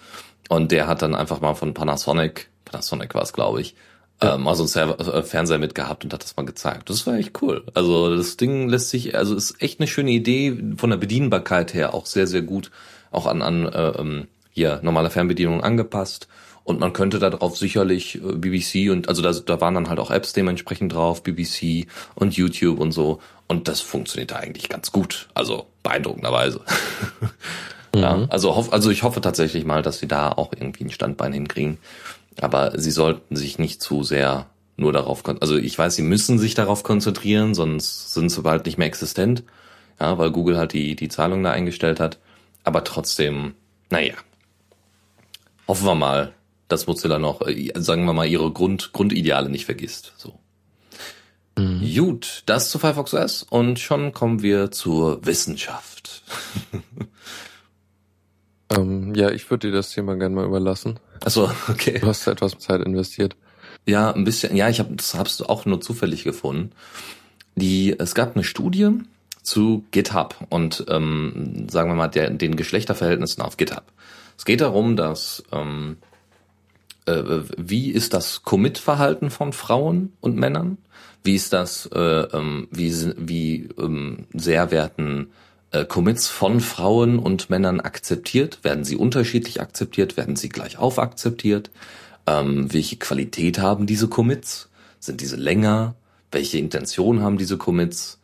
Und der hat dann einfach mal von Panasonic, Panasonic war es, glaube ich, ja. ähm, also einen äh, Fernseher mitgehabt und hat das mal gezeigt. Das war echt cool. Also das Ding lässt sich, also ist echt eine schöne Idee von der Bedienbarkeit her, auch sehr, sehr gut, auch an, an äh, ähm, hier normale Fernbedienung angepasst. Und man könnte darauf sicherlich äh, BBC und also da, da waren dann halt auch Apps dementsprechend drauf, BBC und YouTube und so. Und das funktioniert da eigentlich ganz gut. Also beeindruckenderweise. Mhm. ja, also, hoff, also ich hoffe tatsächlich mal, dass sie da auch irgendwie ein Standbein hinkriegen. Aber sie sollten sich nicht zu sehr nur darauf, also ich weiß, sie müssen sich darauf konzentrieren, sonst sind sie bald nicht mehr existent. Ja, weil Google halt die, die Zahlung da eingestellt hat. Aber trotzdem, naja, hoffen wir mal, dass Mozilla noch, äh, sagen wir mal, ihre Grund, Grundideale nicht vergisst. So. Mhm. Gut, das zu Firefox OS und schon kommen wir zur Wissenschaft. ähm, ja, ich würde dir das Thema gerne mal überlassen. Achso, okay. Du hast etwas Zeit investiert. Ja, ein bisschen. Ja, ich habe das hab's auch nur zufällig gefunden. Die, es gab eine Studie zu GitHub und ähm, sagen wir mal der, den Geschlechterverhältnissen auf GitHub. Es geht darum, dass ähm, äh, wie ist das Commit-Verhalten von Frauen und Männern? Wie ist das, äh, ähm, wie, wie ähm, sehr werden äh, Commits von Frauen und Männern akzeptiert? Werden sie unterschiedlich akzeptiert? Werden sie gleich auf akzeptiert? Ähm, welche Qualität haben diese Commits? Sind diese länger? Welche Intention haben diese Commits?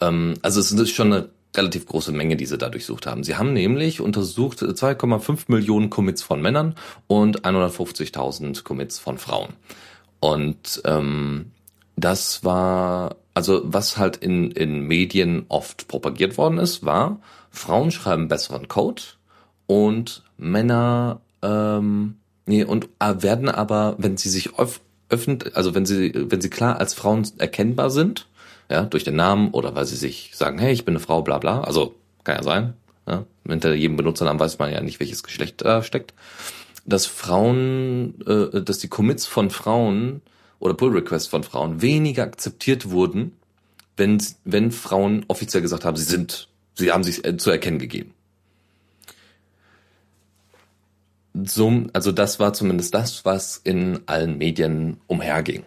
Ähm, also es ist schon eine relativ große Menge, die sie da durchsucht haben. Sie haben nämlich untersucht 2,5 Millionen Commits von Männern und 150.000 Commits von Frauen. Und ähm, das war, also was halt in, in Medien oft propagiert worden ist, war, Frauen schreiben besseren Code und Männer ähm, nee, und äh, werden aber, wenn sie sich öff öffentlich, also wenn sie, wenn sie klar als Frauen erkennbar sind, ja, durch den Namen oder weil sie sich sagen, hey, ich bin eine Frau, bla bla, also kann ja sein, ja, hinter jedem Benutzernamen weiß man ja nicht, welches Geschlecht da äh, steckt, dass Frauen, äh, dass die Commits von Frauen oder Pull Requests von Frauen weniger akzeptiert wurden, wenn, wenn Frauen offiziell gesagt haben, sie sind, sie haben sich äh, zu erkennen gegeben. So, also das war zumindest das, was in allen Medien umherging.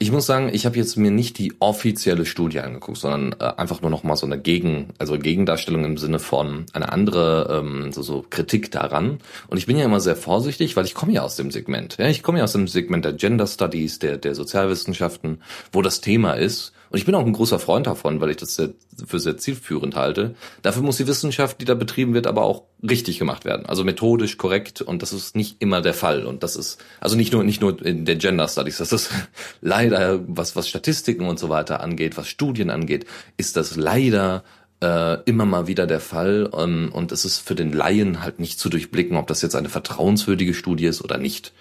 Ich muss sagen, ich habe jetzt mir nicht die offizielle Studie angeguckt, sondern äh, einfach nur noch mal so eine Gegen, also Gegendarstellung im Sinne von eine andere ähm, so, so Kritik daran. Und ich bin ja immer sehr vorsichtig, weil ich komme ja aus dem Segment. Ja, ich komme ja aus dem Segment der Gender Studies, der der Sozialwissenschaften, wo das Thema ist und ich bin auch ein großer Freund davon, weil ich das sehr, für sehr zielführend halte. Dafür muss die Wissenschaft, die da betrieben wird, aber auch richtig gemacht werden. Also methodisch korrekt und das ist nicht immer der Fall. Und das ist, also nicht nur, nicht nur in den Gender Studies, das ist leider, was, was Statistiken und so weiter angeht, was Studien angeht, ist das leider äh, immer mal wieder der Fall. Ähm, und es ist für den Laien halt nicht zu durchblicken, ob das jetzt eine vertrauenswürdige Studie ist oder nicht.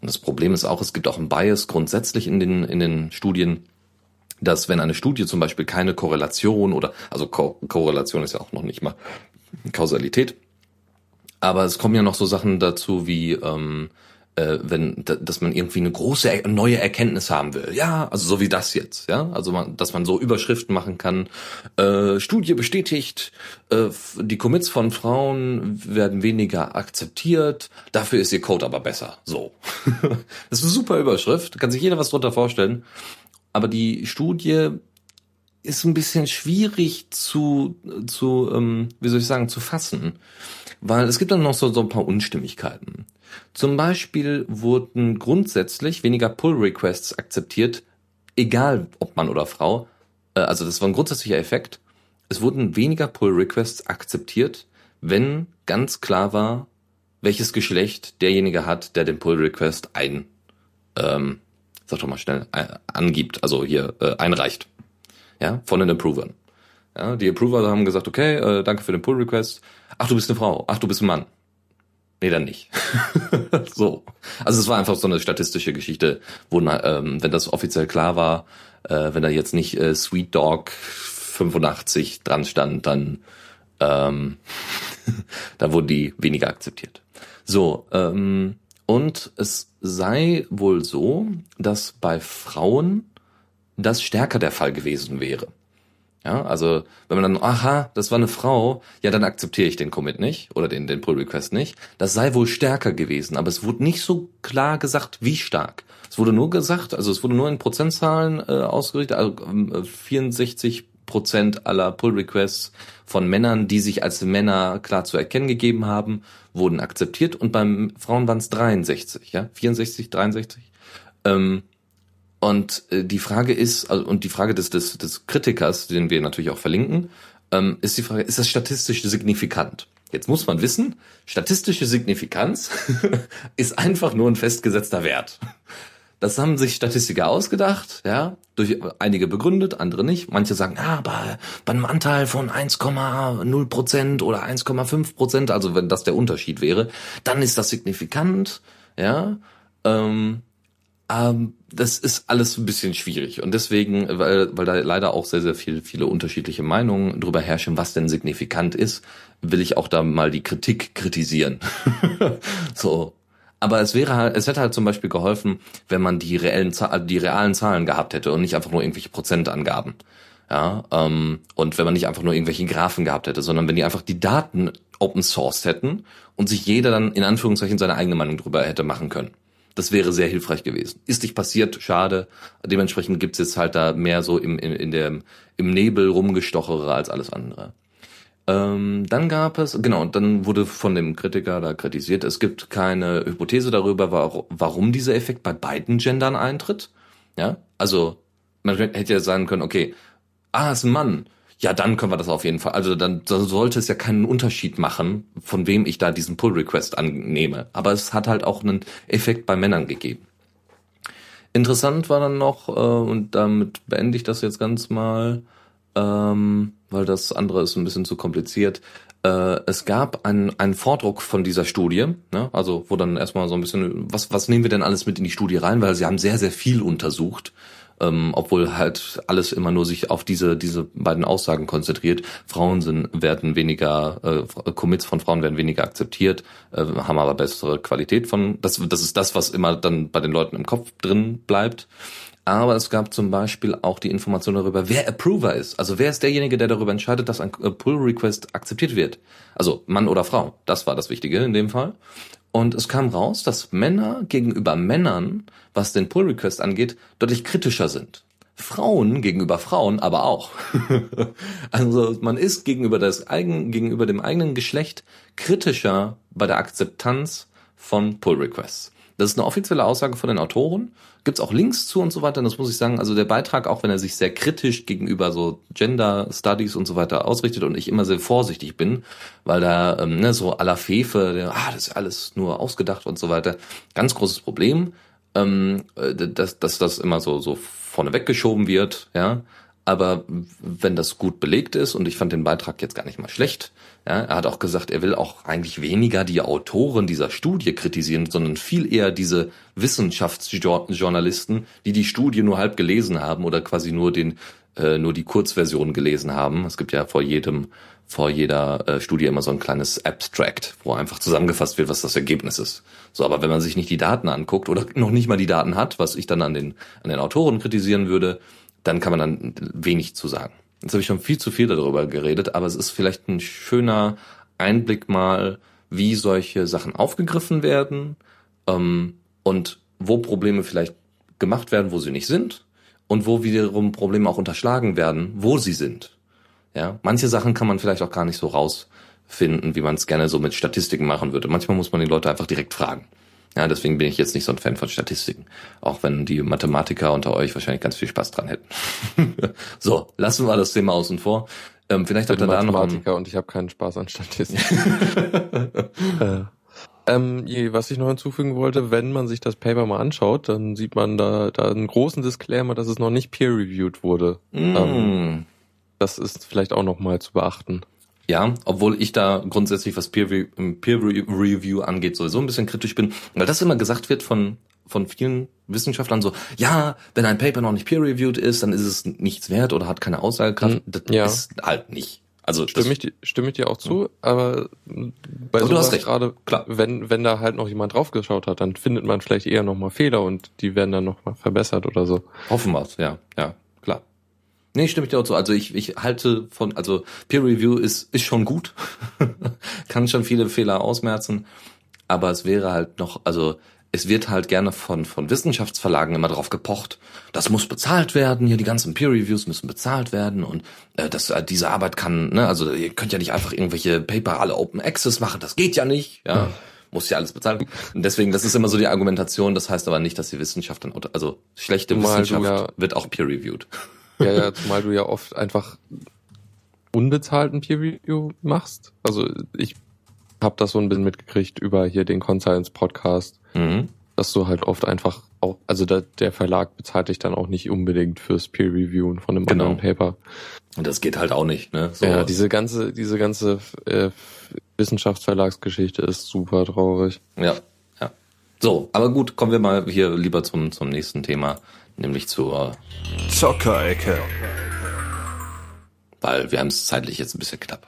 Und das Problem ist auch, es gibt auch einen Bias grundsätzlich in den, in den Studien dass wenn eine Studie zum Beispiel keine Korrelation oder, also Ko Korrelation ist ja auch noch nicht mal Kausalität, aber es kommen ja noch so Sachen dazu wie, ähm, äh, wenn, dass man irgendwie eine große neue Erkenntnis haben will. Ja, also so wie das jetzt, ja, also man, dass man so Überschriften machen kann. Äh, Studie bestätigt, äh, die Commits von Frauen werden weniger akzeptiert, dafür ist ihr Code aber besser. So, das ist eine super Überschrift, kann sich jeder was drunter vorstellen aber die Studie ist ein bisschen schwierig zu, zu ähm, wie soll ich sagen, zu fassen, weil es gibt dann noch so, so ein paar Unstimmigkeiten. Zum Beispiel wurden grundsätzlich weniger Pull-Requests akzeptiert, egal ob Mann oder Frau. Äh, also das war ein grundsätzlicher Effekt. Es wurden weniger Pull-Requests akzeptiert, wenn ganz klar war, welches Geschlecht derjenige hat, der den Pull-Request ein, ähm, sag doch mal schnell, äh, angibt, also hier äh, einreicht. Ja, von den Approvern. Ja, die Approver haben gesagt, okay, äh, danke für den Pull Request. Ach, du bist eine Frau. Ach, du bist ein Mann. Nee, dann nicht. so. Also es war einfach so eine statistische Geschichte, wo, ähm, wenn das offiziell klar war, äh, wenn da jetzt nicht äh, Sweet Dog 85 dran stand, dann, ähm, dann wurden die weniger akzeptiert. So, ähm, und es sei wohl so, dass bei Frauen das stärker der Fall gewesen wäre. Ja, also wenn man dann, aha, das war eine Frau, ja, dann akzeptiere ich den Commit nicht oder den, den Pull Request nicht. Das sei wohl stärker gewesen, aber es wurde nicht so klar gesagt, wie stark. Es wurde nur gesagt, also es wurde nur in Prozentzahlen äh, ausgerichtet, also äh, 64 Prozent aller Pull Requests von Männern, die sich als Männer klar zu erkennen gegeben haben, wurden akzeptiert und beim Frauen waren es 63, ja, 64, 63. Ähm, und äh, die Frage ist, also, und die Frage des, des, des Kritikers, den wir natürlich auch verlinken, ähm, ist die Frage, ist das statistisch signifikant? Jetzt muss man wissen, statistische Signifikanz ist einfach nur ein festgesetzter Wert. Das haben sich Statistiker ausgedacht, ja, durch einige begründet, andere nicht. Manche sagen, ah, bei, bei einem Anteil von 1,0 Prozent oder 1,5 Prozent, also wenn das der Unterschied wäre, dann ist das signifikant, ja. Ähm, ähm, das ist alles ein bisschen schwierig und deswegen, weil, weil da leider auch sehr, sehr viel, viele unterschiedliche Meinungen drüber herrschen, was denn signifikant ist, will ich auch da mal die Kritik kritisieren. so, aber es wäre halt, es hätte halt zum Beispiel geholfen, wenn man die reellen, die realen Zahlen gehabt hätte und nicht einfach nur irgendwelche Prozentangaben. Ja, ähm, und wenn man nicht einfach nur irgendwelche Graphen gehabt hätte, sondern wenn die einfach die Daten open sourced hätten und sich jeder dann in Anführungszeichen seine eigene Meinung drüber hätte machen können. Das wäre sehr hilfreich gewesen. Ist nicht passiert, schade. Dementsprechend gibt's jetzt halt da mehr so im, in, in der, im Nebel rumgestochere als alles andere. Ähm, dann gab es, genau, dann wurde von dem Kritiker da kritisiert, es gibt keine Hypothese darüber, warum dieser Effekt bei beiden Gendern eintritt. Ja, also man hätte ja sagen können, okay, ah, ist ein Mann. ja, dann können wir das auf jeden Fall. Also dann, dann sollte es ja keinen Unterschied machen, von wem ich da diesen Pull-Request annehme. Aber es hat halt auch einen Effekt bei Männern gegeben. Interessant war dann noch, äh, und damit beende ich das jetzt ganz mal, ähm, weil das andere ist ein bisschen zu kompliziert. Äh, es gab einen, einen Vordruck von dieser Studie, ne? also wo dann erstmal so ein bisschen, was, was nehmen wir denn alles mit in die Studie rein, weil sie haben sehr, sehr viel untersucht ähm, obwohl halt alles immer nur sich auf diese diese beiden Aussagen konzentriert. Frauen sind werden weniger äh, Commits von Frauen werden weniger akzeptiert, äh, haben aber bessere Qualität von. Das das ist das, was immer dann bei den Leuten im Kopf drin bleibt. Aber es gab zum Beispiel auch die Information darüber, wer Approver ist. Also wer ist derjenige, der darüber entscheidet, dass ein Pull-Request akzeptiert wird. Also Mann oder Frau. Das war das Wichtige in dem Fall. Und es kam raus, dass Männer gegenüber Männern, was den Pull Request angeht, deutlich kritischer sind. Frauen gegenüber Frauen aber auch. also man ist gegenüber das eigen, gegenüber dem eigenen Geschlecht kritischer bei der Akzeptanz von Pull Requests. Das ist eine offizielle Aussage von den Autoren. Gibt's auch Links zu und so weiter. Und das muss ich sagen. Also der Beitrag, auch wenn er sich sehr kritisch gegenüber so Gender Studies und so weiter ausrichtet und ich immer sehr vorsichtig bin, weil da ähm, ne, so aller Fefe, der, ah, das ist alles nur ausgedacht und so weiter. Ganz großes Problem, ähm, äh, dass, dass das immer so so vorne weggeschoben wird, ja. Aber wenn das gut belegt ist, und ich fand den Beitrag jetzt gar nicht mal schlecht, ja, er hat auch gesagt, er will auch eigentlich weniger die Autoren dieser Studie kritisieren, sondern viel eher diese Wissenschaftsjournalisten, die die Studie nur halb gelesen haben oder quasi nur den äh, nur die Kurzversion gelesen haben. Es gibt ja vor jedem vor jeder äh, Studie immer so ein kleines Abstract, wo einfach zusammengefasst wird, was das Ergebnis ist. So, aber wenn man sich nicht die Daten anguckt oder noch nicht mal die Daten hat, was ich dann an den an den Autoren kritisieren würde, dann kann man dann wenig zu sagen. Jetzt habe ich schon viel zu viel darüber geredet, aber es ist vielleicht ein schöner Einblick mal, wie solche Sachen aufgegriffen werden ähm, und wo Probleme vielleicht gemacht werden, wo sie nicht sind und wo wiederum Probleme auch unterschlagen werden, wo sie sind. Ja, manche Sachen kann man vielleicht auch gar nicht so rausfinden, wie man es gerne so mit Statistiken machen würde. Manchmal muss man die Leute einfach direkt fragen. Ja, deswegen bin ich jetzt nicht so ein Fan von Statistiken. Auch wenn die Mathematiker unter euch wahrscheinlich ganz viel Spaß dran hätten. so, lassen wir das Thema außen vor. Ähm, vielleicht hat er da noch Mathematiker und ich habe keinen Spaß an Statistiken. äh. Ähm, was ich noch hinzufügen wollte, wenn man sich das Paper mal anschaut, dann sieht man da, da einen großen Disclaimer, dass es noch nicht peer-reviewed wurde. Mm. Ähm, das ist vielleicht auch noch mal zu beachten. Ja, obwohl ich da grundsätzlich, was Peer, Peer Review angeht, sowieso ein bisschen kritisch bin, weil das immer gesagt wird von von vielen Wissenschaftlern so, ja, wenn ein Paper noch nicht peer-reviewed ist, dann ist es nichts wert oder hat keine Aussagekraft. Hm, das ja. ist halt nicht. Also stimme ich, stimme ich dir auch zu, aber bei aber sowas gerade, klar, wenn wenn da halt noch jemand draufgeschaut hat, dann findet man vielleicht eher noch mal Fehler und die werden dann noch mal verbessert oder so. Hoffen wir's, ja, ja. Nee, stimme ich dir auch zu. Also ich, ich halte von, also Peer Review ist, ist schon gut. Kann schon viele Fehler ausmerzen. Aber es wäre halt noch, also es wird halt gerne von, von Wissenschaftsverlagen immer drauf gepocht. Das muss bezahlt werden, hier die ganzen Peer Reviews müssen bezahlt werden und äh, das, äh, diese Arbeit kann, ne, also ihr könnt ja nicht einfach irgendwelche Paper alle Open Access machen, das geht ja nicht, ja. Muss ja alles bezahlen. Und deswegen, das ist immer so die Argumentation, das heißt aber nicht, dass die Wissenschaft dann, also schlechte Mal Wissenschaft ja wird auch peer reviewed. Ja, ja, zumal du ja oft einfach unbezahlten Peer Review machst. Also ich habe das so ein bisschen mitgekriegt über hier den Conscience Podcast, mhm. dass du halt oft einfach auch, also der, der Verlag bezahlt dich dann auch nicht unbedingt fürs Peer Reviewen von einem genau. anderen Paper. Und das geht halt auch nicht, ne? So ja, diese ganze, diese ganze äh, Wissenschaftsverlagsgeschichte ist super traurig. Ja, ja. So, aber gut, kommen wir mal hier lieber zum, zum nächsten Thema nämlich zur Zockerecke. Weil wir haben es zeitlich jetzt ein bisschen knapp.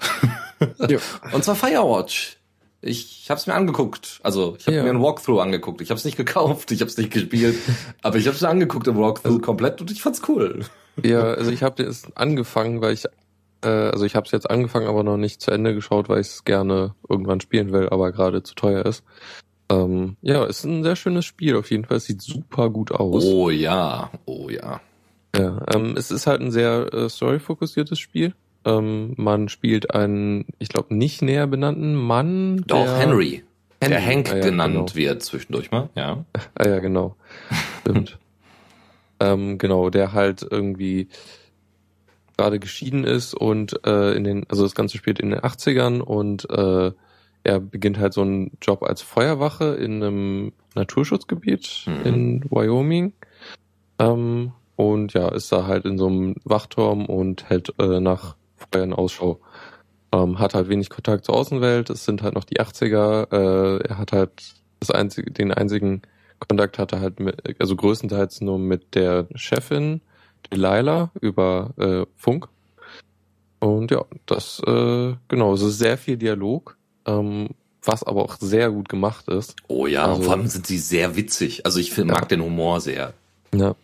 ja. Und zwar Firewatch. Ich habe es mir angeguckt. Also ich habe ja. mir ein Walkthrough angeguckt. Ich habe es nicht gekauft, ich habe es nicht gespielt, aber ich habe es mir angeguckt im Walkthrough also, komplett und ich fand's cool. Ja, also ich habe es angefangen, weil ich äh, also ich habe es jetzt angefangen, aber noch nicht zu Ende geschaut, weil ich es gerne irgendwann spielen will, aber gerade zu teuer ist. Ähm, ja, ist ein sehr schönes Spiel auf jeden Fall. Es sieht super gut aus. Oh ja, oh ja. Ja, ähm, es ist halt ein sehr äh, story-fokussiertes Spiel. Ähm, man spielt einen, ich glaube, nicht näher benannten Mann. Doch, der, Henry. Henry. Der Hank ah, ja, genannt genau. wird zwischendurch mal, ja. ah ja, genau. Stimmt. ähm, genau, der halt irgendwie gerade geschieden ist und äh, in den, also das Ganze spielt in den 80ern und äh, er beginnt halt so einen Job als Feuerwache in einem Naturschutzgebiet Mhm. in Wyoming. Ähm, und ja, ist da halt in so einem Wachturm und hält äh, nach Feuern Ausschau. Ähm, hat halt wenig Kontakt zur Außenwelt, es sind halt noch die 80er, äh, er hat halt das einzige, den einzigen Kontakt hatte halt mit, also größtenteils nur mit der Chefin, Delilah, über äh, Funk. Und ja, das, äh, genau, es ist sehr viel Dialog, ähm, was aber auch sehr gut gemacht ist. Oh ja, Also- vor allem sind sie sehr witzig. Also ich find, Ja. mag den Humor sehr. Ja.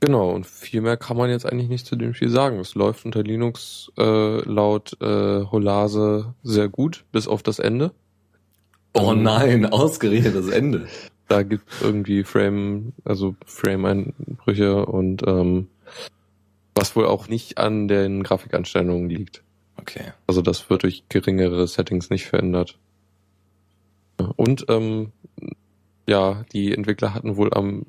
Genau, und viel mehr kann man jetzt eigentlich nicht zu dem Spiel sagen. Es läuft unter Linux äh, laut äh, Holase sehr gut, bis auf das Ende. Oh Ähm, nein, ausgerechnet das Ende. Da gibt irgendwie Frame, also Frame-Einbrüche und ähm, was wohl auch nicht an den Grafikanstellungen liegt. Okay. Also das wird durch geringere Settings nicht verändert. Und ähm, ja, die Entwickler hatten wohl am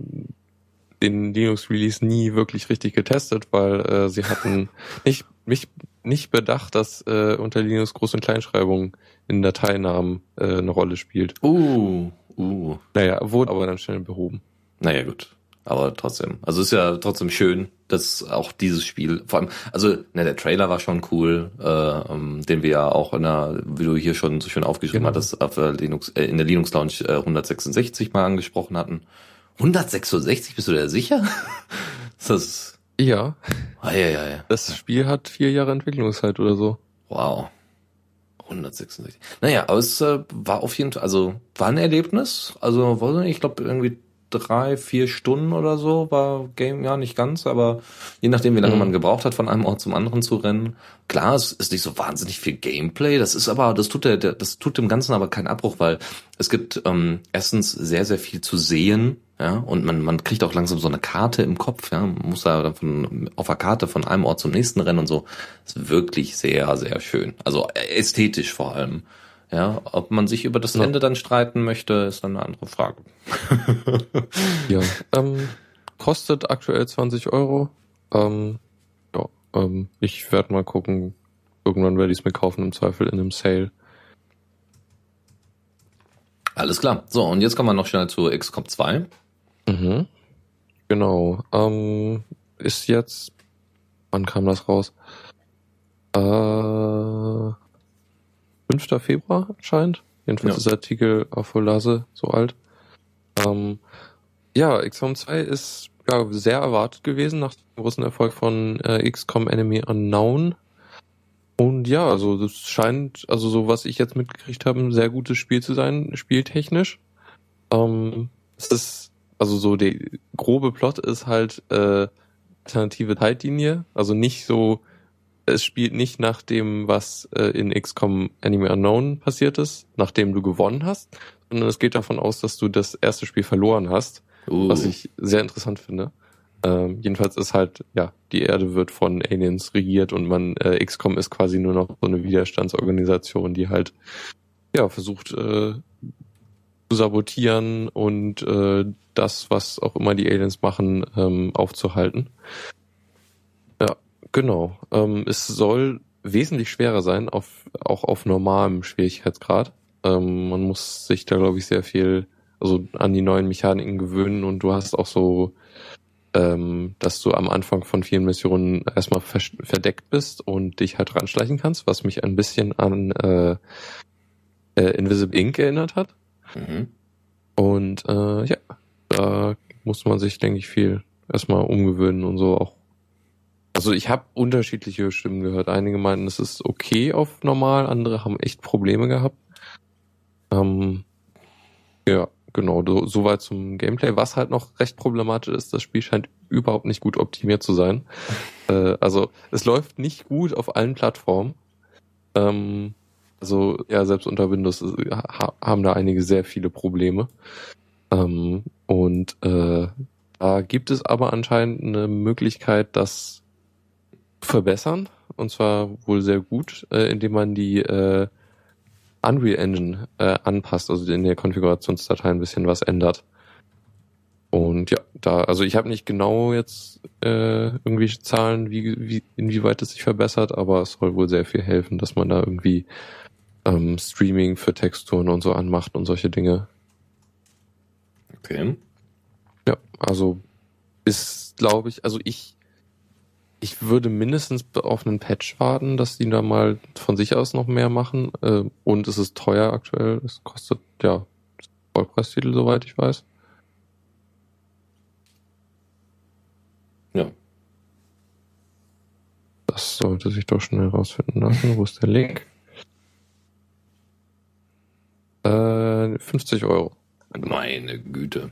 den Linux-Release nie wirklich richtig getestet, weil äh, sie hatten nicht, nicht, nicht bedacht, dass äh, unter Linux Groß- und Kleinschreibung in Dateinamen äh, eine Rolle spielt. Uh, uh. Naja, wurde aber dann schnell behoben. Naja, gut. Aber trotzdem. Also ist ja trotzdem schön, dass auch dieses Spiel, vor allem, also ne, der Trailer war schon cool, äh, ähm, den wir ja auch in der, wie du hier schon so schön aufgeschrieben Genau. hattest, auf Linux, äh, in der Linux Lounge äh, 166 mal angesprochen hatten. 166, bist du da sicher? ist das. Ja, Ah, ja, ja, ja. das Spiel hat vier Jahre Entwicklungszeit oder so. Wow. 166. Naja, aber es äh, war auf jeden Fall, also war ein Erlebnis. Also, ich glaube irgendwie drei, vier Stunden oder so war Game, ja nicht ganz, aber je nachdem, wie lange Mhm. man gebraucht hat, von einem Ort zum anderen zu rennen. Klar, es ist nicht so wahnsinnig viel Gameplay. Das ist aber, das tut der, der das tut dem Ganzen aber keinen Abbruch, weil es gibt ähm, erstens sehr, sehr viel zu sehen. Ja, und man, man kriegt auch langsam so eine Karte im Kopf, ja, man muss da dann von, auf der Karte von einem Ort zum nächsten rennen und so. ist wirklich sehr, sehr schön. Also äh, ästhetisch vor allem. Ja, ob man sich über das Ja. Ende dann streiten möchte, ist dann eine andere Frage. Ja. ähm, kostet aktuell 20 Euro. Ähm, ja, ähm, ich werde mal gucken. Irgendwann werde ich es mir kaufen, im Zweifel in einem Sale. Alles klar. So, und jetzt kommen wir noch schnell zu XCOM 2. Mhm. Genau. Ähm, ist jetzt. Wann kam das raus? Äh, 5. Februar anscheinend. Jedenfalls Ja. ist der Artikel auf Holase so alt. Ähm, ja, XCOM 2 ist ja sehr erwartet gewesen nach dem großen Erfolg von äh, XCOM Enemy Unknown. Und ja, also das scheint, also so was ich jetzt mitgekriegt habe, ein sehr gutes Spiel zu sein, spieltechnisch. Ähm, es ist, also so der grobe Plot ist halt äh, alternative Zeitlinie, also nicht so, es spielt nicht nach dem, was äh, in XCOM Enemy Unknown passiert ist, nachdem du gewonnen hast, sondern es geht davon aus, dass du das erste Spiel verloren hast Uh, was ich sehr interessant finde. Ähm, jedenfalls ist halt, ja, die Erde wird von Aliens regiert und man, äh, XCOM ist quasi nur noch so eine Widerstandsorganisation, die halt, ja, versucht äh, zu sabotieren und äh, das, was auch immer die Aliens machen, ähm, aufzuhalten. Genau. Ähm, es soll wesentlich schwerer sein, auf, auch auf normalem Schwierigkeitsgrad. Ähm, man muss sich da, glaube ich, sehr viel also an die neuen Mechaniken gewöhnen und du hast auch so, ähm, dass du am Anfang von vielen Missionen erstmal verdeckt bist und dich halt ranschleichen kannst, was mich ein bisschen an äh, äh, Invisible Ink erinnert hat. mhm. Und äh, ja, da muss man sich, denke ich, viel erstmal umgewöhnen und so auch. Also ich habe unterschiedliche Stimmen gehört. Einige meinten, es ist okay auf normal, andere haben echt Probleme gehabt. Ähm, ja, genau, so, soweit zum Gameplay. Was halt noch recht problematisch ist, das Spiel scheint überhaupt nicht gut optimiert zu sein. Äh, also es läuft nicht gut auf allen Plattformen. Ähm, also ja, selbst unter Windows äh, ha haben da einige sehr viele Probleme. Ähm, und äh, da gibt es aber anscheinend eine Möglichkeit, das zu verbessern. Und zwar wohl sehr gut, äh, indem man die äh, Unreal Engine äh, anpasst, also in der Konfigurationsdatei ein bisschen was ändert. Und ja, da, also ich habe nicht genau jetzt äh, irgendwelche Zahlen, wie, wie, inwieweit es sich verbessert, aber es soll wohl sehr viel helfen, dass man da irgendwie ähm, Streaming für Texturen und so anmacht und solche Dinge. Okay. Ja, also ist, glaube ich, also ich würde mindestens auf einen Patch warten, dass die da mal von sich aus noch mehr machen. Äh, und es ist teuer aktuell. Es kostet ja Vollpreistitel, soweit ich weiß. Ja. Das sollte sich doch schnell rausfinden lassen. Wo ist der Link? Äh, 50 Euro. Meine Güte.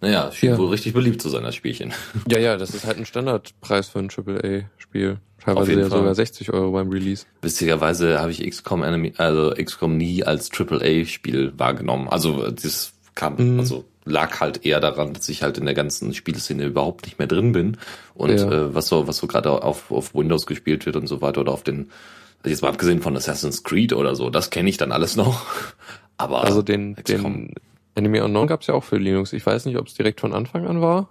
Naja, schien Ja. wohl richtig beliebt zu sein, das Spielchen. Ja, ja, das ist halt ein Standardpreis für ein AAA-Spiel. Teilweise ja Fall. sogar 60 Euro beim Release. Witzigerweise habe ich XCOM Enemy, also XCOM nie als AAA-Spiel wahrgenommen. Also das kam, Mhm. also lag halt eher daran, dass ich halt in der ganzen Spieleszene überhaupt nicht mehr drin bin. Und Ja. äh, was so, was so gerade auf, auf Windows gespielt wird und so weiter oder auf den, also jetzt mal abgesehen von Assassin's Creed oder so, das kenne ich dann alles noch. Aber Also den, XCOM. den Enemy Unknown gab's ja auch für Linux. Ich weiß nicht, ob es direkt von Anfang an war.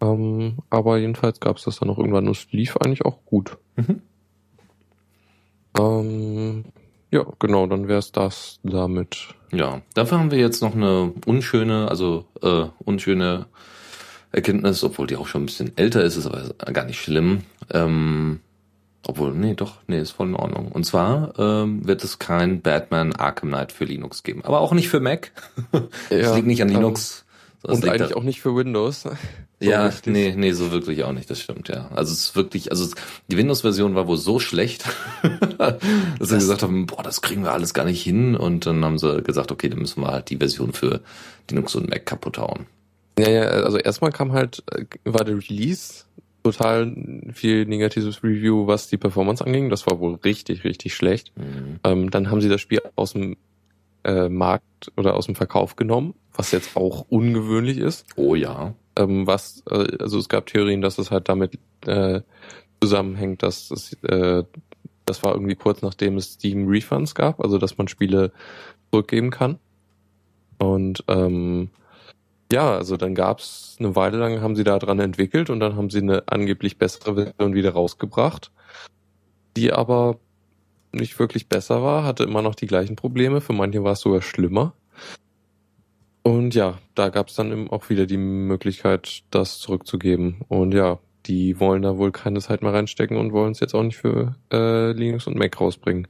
Ähm, aber jedenfalls gab's das dann noch irgendwann und es lief eigentlich auch gut. Mhm. Ähm, ja, genau, dann wär's das damit. Ja, dafür haben wir jetzt noch eine unschöne, also äh, unschöne Erkenntnis, obwohl die auch schon ein bisschen älter ist, ist aber gar nicht schlimm. Ähm, obwohl, nee, doch, nee, ist voll in Ordnung. Und zwar ähm, wird es kein Batman Arkham Knight für Linux geben, aber auch nicht für Mac. Das Ja, liegt nicht an ähm, Linux. das Und eigentlich da- auch nicht für Windows. So ja, richtig. nee, nee, so wirklich auch nicht, das stimmt, ja. Also es ist wirklich, also es, die Windows-Version war wohl so schlecht, dass sie gesagt haben, boah, das kriegen wir alles gar nicht hin. Und dann haben sie gesagt, okay, dann müssen wir halt die Version für Linux und Mac kaputt hauen. Ja, ja, also erstmal kam halt, äh, war der Release total viel negatives Review, was die Performance anging. Das war wohl richtig, richtig schlecht. Mhm. Ähm, dann haben sie das Spiel aus dem äh, Markt oder aus dem Verkauf genommen, was jetzt auch ungewöhnlich ist. Oh ja. Ähm, was, äh, also es gab Theorien, dass es halt damit äh, zusammenhängt, dass es, äh, das war irgendwie kurz nachdem es Steam Refunds gab, also dass man Spiele zurückgeben kann. Und ähm, ja, also dann gab's eine Weile lang, haben sie da dran entwickelt und dann haben sie eine angeblich bessere Version wieder rausgebracht, die aber nicht wirklich besser war, hatte immer noch die gleichen Probleme, für manche war es sogar schlimmer. Und ja, da gab's dann eben auch wieder die Möglichkeit, das zurückzugeben. Und ja, die wollen da wohl keine Zeit mehr reinstecken und wollen es jetzt auch nicht für äh, Linux und Mac rausbringen.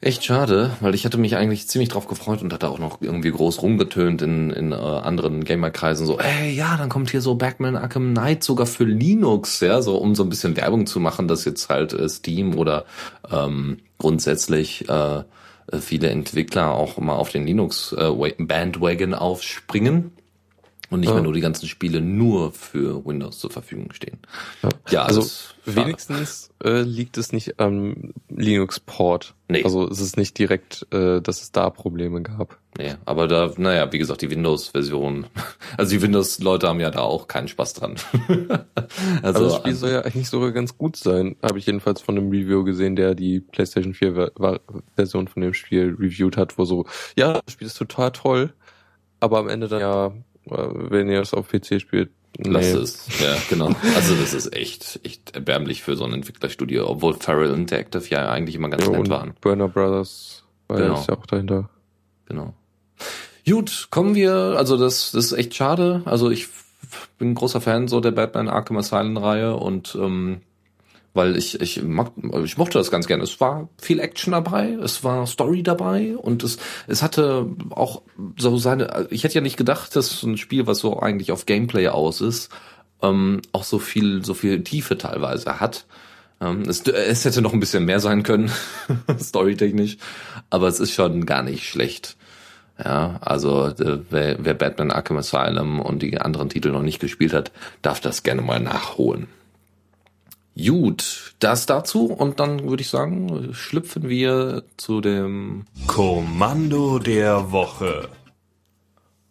Echt schade, weil ich hatte mich eigentlich ziemlich drauf gefreut und hatte auch noch irgendwie groß rumgetönt in, in äh, anderen Gamerkreisen so, ey, ja, dann kommt hier so Batman Arkham Knight sogar für Linux, ja, so um so ein bisschen Werbung zu machen, dass jetzt halt äh, Steam oder ähm, grundsätzlich äh, äh, viele Entwickler auch mal auf den Linux äh, Wa- Bandwagon aufspringen und nicht Ja. mehr nur die ganzen Spiele nur für Windows zur Verfügung stehen. Ja, also das ist schade. wenigstens äh, liegt es nicht am Linux-Port. Nee. Also es ist nicht direkt, äh, dass es da Probleme gab. Nee, aber da, naja, wie gesagt, die Windows-Version, also die Windows-Leute haben ja da auch keinen Spaß dran. Also, also, das Spiel soll ja eigentlich sogar ganz gut sein, habe ich jedenfalls von einem Review gesehen, der die PlayStation 4 Ver- Ver- Version von dem Spiel reviewed hat, wo so, ja, das Spiel ist total toll, aber am Ende dann ja, wenn ihr es auf PC spielt, lass es. Ja, genau. Also das ist echt, echt erbärmlich für so ein Entwicklerstudio, obwohl Farrell Interactive ja eigentlich immer ganz Ja, nett und waren. Burner Brothers war Genau. ja ist ja auch dahinter. Genau. Gut, kommen wir, also das, das ist echt schade. Also ich bin ein großer Fan so der Batman Arkham Asylum Reihe und ähm, weil ich ich mag, ich mochte das ganz gerne. Es war viel Action dabei, es war Story dabei und es es hatte auch so seine. Ich hätte ja nicht gedacht, dass so ein Spiel, was so eigentlich auf Gameplay aus ist, ähm, auch so viel so viel Tiefe teilweise hat. Ähm, es, es hätte noch ein bisschen mehr sein können, storytechnisch, aber es ist schon gar nicht schlecht. Ja, also äh, wer, wer Batman Arkham Asylum und die anderen Titel noch nicht gespielt hat, darf das gerne mal nachholen. Gut, das dazu und dann würde ich sagen, schlüpfen wir zu dem Kommando der Woche.